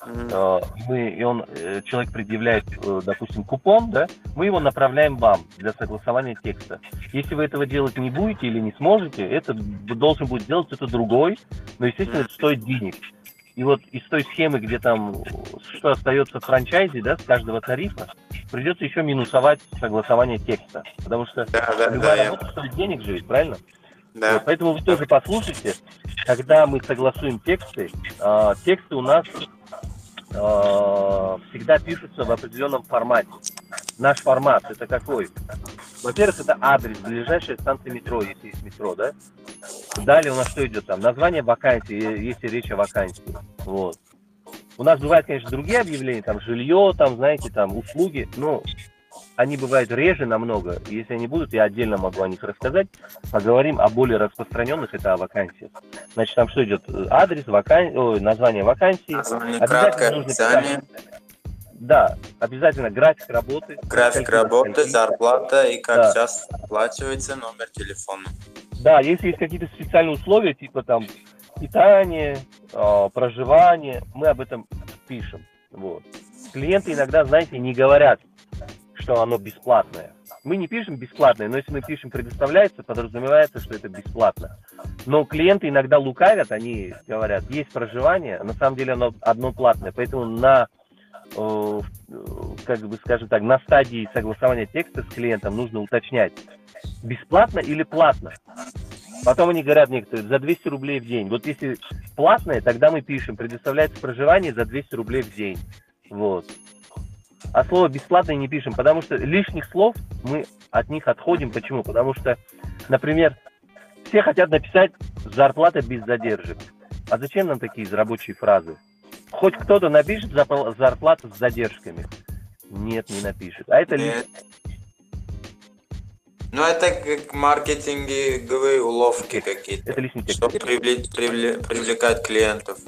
э, мы, и он, э, человек предъявляет, э, допустим, купон, да, мы его направляем вам для согласования текста. Если вы этого делать не будете или не сможете, это должен будет делать кто-то другой, но, естественно, это стоит денег. И вот из той схемы, где там, э, что остается в франчайзе, да, с каждого тарифа, придется еще минусовать согласование текста. Потому что Да, да, да, любая я- работа стоит денег же, ведь, правильно? да. Вот, поэтому вы тоже послушайте, когда мы согласуем тексты, а, тексты у нас а, всегда пишутся в определенном формате. Наш формат это какой? Во-первых, это адрес, ближайшая станция метро, если есть метро, да? Далее у нас что идет там? Название вакансии, если речь о вакансии. Вот. У нас бывают, конечно, другие объявления, там жилье, там, знаете, там услуги, но они бывают реже намного. Если они будут, я отдельно могу о них рассказать. Поговорим о более распространенных, это о вакансиях. Значит, там что идет? Адрес, вакан... Ой, название вакансии. Название, краткое описание, Да, обязательно график работы. график работы, зарплата и как Да. сейчас оплачивается номер телефона. Да, если есть какие-то специальные условия, типа там питание, э, проживание, мы об этом пишем. Вот. Клиенты иногда, знаете, не говорят, что оно бесплатное. Мы не пишем бесплатное, но если мы пишем предоставляется, подразумевается, что это бесплатно. Но клиенты иногда лукавят, они говорят, есть проживание, а на самом деле оно одно платное. Поэтому на, как бы скажем так, на стадии согласования текста с клиентом нужно уточнять, бесплатно или платно. Потом они говорят некоторые, за 200 рублей в день. Вот если платное, тогда мы пишем, предоставляется проживание за 200 рублей в день. Вот. А слово бесплатное не пишем, потому что лишних слов мы от них отходим. Почему? Потому что, например, все хотят написать зарплата без задержек. А зачем нам такие рабочие фразы? Хоть кто-то напишет зарплата с задержками. Нет, не напишет. А это Нет. Ну, это как маркетинговые уловки какие-то, это лишний текст. чтобы привлечь, привле- привлекать клиентов.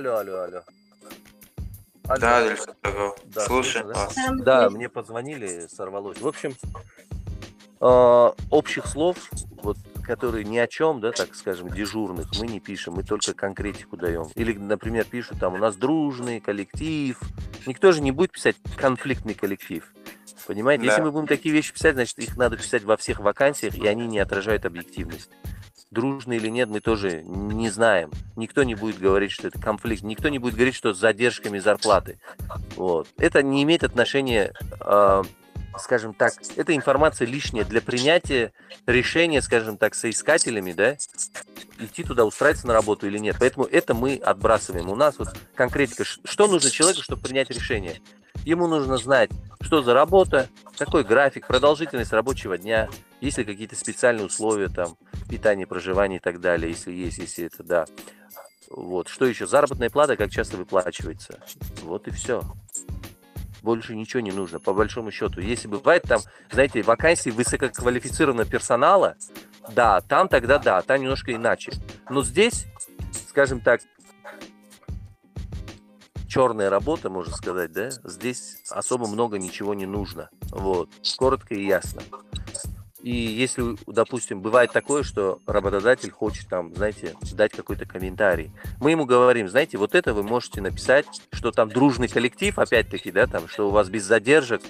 Алло, алло, алло. Алло. Да, Дельфатагов. Да, Слушай слышно, да? вас. Да, мне позвонили, сорвалось. В общем, э, общих слов, вот, которые ни о чем, да, так скажем, дежурных, мы не пишем, мы только конкретику даем. Или, например, пишут там у нас дружный коллектив. Никто же не будет писать конфликтный коллектив. Понимаете? Если Да. мы будем такие вещи писать, значит, их надо писать во всех вакансиях, и они не отражают объективность. Дружный или нет, мы тоже не знаем. Никто не будет говорить, что это конфликт. Никто не будет говорить, что с задержками зарплаты. Вот. Это не имеет отношения, э, скажем так, это информация лишняя для принятия решения, скажем так, соискателями, да, идти туда, устраиваться на работу или нет. Поэтому это мы отбрасываем. У нас вот конкретика. Что нужно человеку, чтобы принять решение? Ему нужно знать, что за работа, какой график, продолжительность рабочего дня, есть ли какие-то специальные условия, там, питание, проживание и так далее, если есть, если это да. Вот. Что еще? Заработная плата как часто выплачивается. Вот и все. Больше ничего не нужно, по большому счету. Если бывает там, знаете, вакансии высококвалифицированного персонала, да, там тогда да, там немножко иначе. Но здесь, скажем так, черная работа, можно сказать, да, здесь особо много ничего не нужно. Вот, коротко и ясно. И если, допустим, бывает такое, что работодатель хочет там, знаете, дать какой-то комментарий, мы ему говорим, знаете, вот это вы можете написать, что там дружный коллектив, опять-таки, да, там, что у вас без задержек,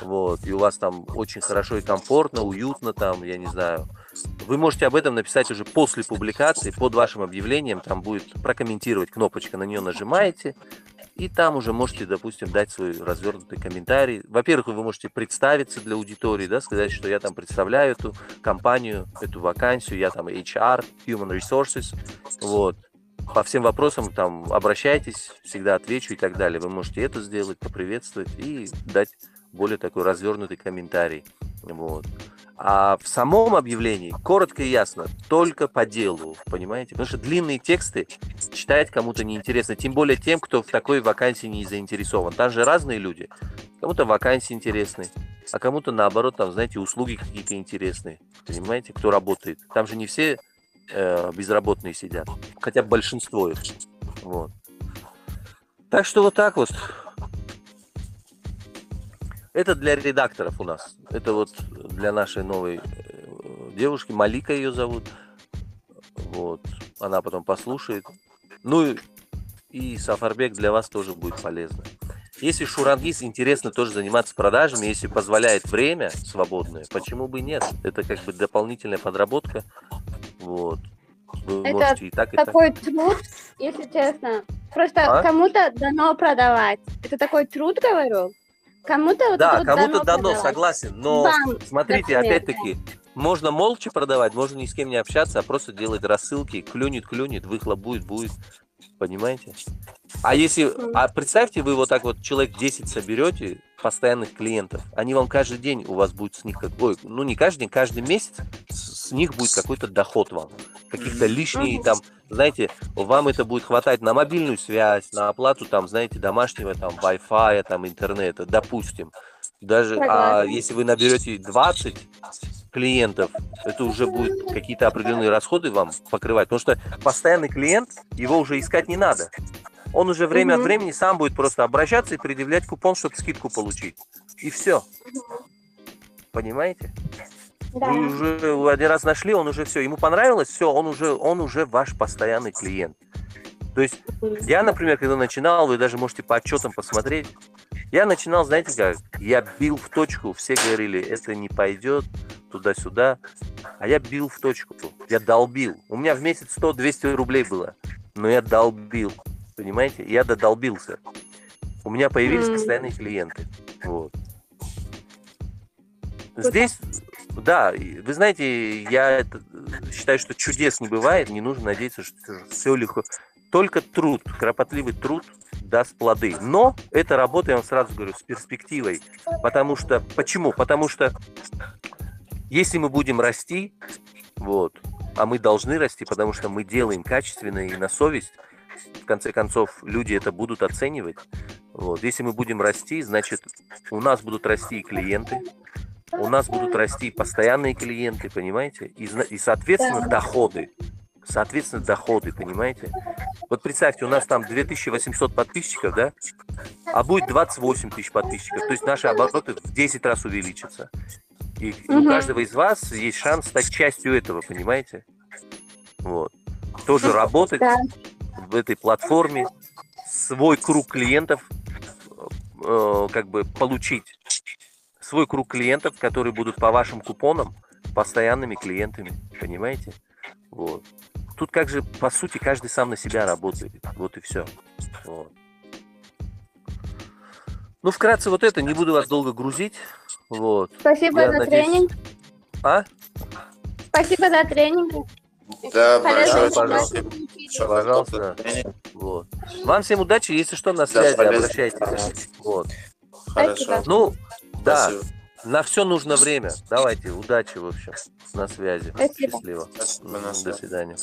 вот, и у вас там очень хорошо и комфортно, уютно там, я не знаю. Вы можете об этом написать уже после публикации, под вашим объявлением, там будет прокомментировать кнопочка, на нее нажимаете, и там уже можете, допустим, дать свой развернутый комментарий. Во-первых, вы можете представиться для аудитории, да, сказать, что я там представляю эту компанию, эту вакансию, я там HR, Human Resources, вот. По всем вопросам там обращайтесь, всегда отвечу и так далее. Вы можете это сделать, поприветствовать и дать более такой развернутый комментарий. Вот. А в самом объявлении коротко и ясно, только по делу, понимаете? Потому что длинные тексты читать кому-то неинтересно, тем более тем, кто в такой вакансии не заинтересован. Там же разные люди. Кому-то вакансии интересны, а кому-то наоборот, там, знаете, услуги какие-то интересные, понимаете, кто работает. Там же не все э, безработные сидят, хотя большинство их. Вот. Так что вот так вот. Это для редакторов у нас. Это вот для нашей новой э, девушки. Малика ее зовут. Вот. Она потом послушает. Ну и Сафарбек для вас тоже будет полезно. Если Шурангис интересно тоже заниматься продажами, если позволяет время свободное, почему бы нет? Это как бы дополнительная подработка. Вот. Вы Это можете и так, и так. Такой труд, если честно. Просто А? кому-то дано продавать. Это такой труд, говорю. Кому-то вот Да, кому-то дано, продавать. согласен. Но Вам, смотрите, опять-таки, можно молча продавать, можно ни с кем не общаться, а просто делать рассылки, клюнет, клюнет, выхлоп будет, будет. Понимаете? А если, а представьте, вы вот так вот человек 10 соберете, постоянных клиентов, они вам каждый день, у вас будет с них, ой, ну не каждый день, каждый месяц с, них будет какой-то доход вам. Каких-то лишние Мгм. там, знаете, вам это будет хватать на мобильную связь, на оплату там, знаете, домашнего там Wi-Fi, там интернета, допустим. Даже, а если вы наберете 20 клиентов, это уже будет какие-то определенные расходы вам покрывать. Потому что постоянный клиент, его уже искать не надо. Он уже время от Мгм. времени сам будет просто обращаться и предъявлять купон, чтобы скидку получить. И все. Понимаете? Да. Вы уже вы один раз нашли, он уже все, ему понравилось, все, он уже, он уже ваш постоянный клиент. То есть я, например, когда начинал, вы даже можете по отчетам посмотреть, я начинал, знаете как, я бил в точку, все говорили, это не пойдет, туда-сюда, а я бил в точку, я долбил. У меня в месяц 100-200 рублей было, но я долбил, понимаете, я додолбился. У меня появились М. постоянные клиенты. Вот. Здесь, да, вы знаете, я это, считаю, что чудес не бывает, не нужно надеяться, что все легко. Только труд, кропотливый труд даст плоды. Но эта работа, я вам сразу говорю, с перспективой. Потому что, почему? Потому что если мы будем расти, вот, а мы должны расти, потому что мы делаем качественно и на совесть, в конце концов, люди это будут оценивать. Вот. Если мы будем расти, значит, у нас будут расти и клиенты, у нас будут расти постоянные клиенты, понимаете? И, и соответственно, доходы. Соответственно, доходы, понимаете? Вот представьте, у нас там 2800 подписчиков, да? А будет 28 тысяч подписчиков. То есть наши обороты в 10 раз увеличатся. И, и у каждого из вас есть шанс стать частью этого, понимаете? Вот. Тоже работать Да. В этой платформе, свой круг клиентов э, как бы получить. Свой круг клиентов, которые будут по вашим купонам постоянными клиентами, понимаете? Вот. Тут как же, по сути, каждый сам на себя работает. Вот и все. Вот. Ну, вкратце вот это, не буду вас долго грузить. Вот. Спасибо Я за надеюсь- тренинг. А? Спасибо за тренинг. Да, большое пожалуйста. спасибо. Пожалуйста. Вот. Вам всем удачи, если что, на Да, связи, полезно. обращайтесь. Вот. Хорошо. Ну, да, Спасибо. на все нужно время. Давайте, удачи, в общем, на связи. Спасибо. Счастливо. Спасибо, До свидания.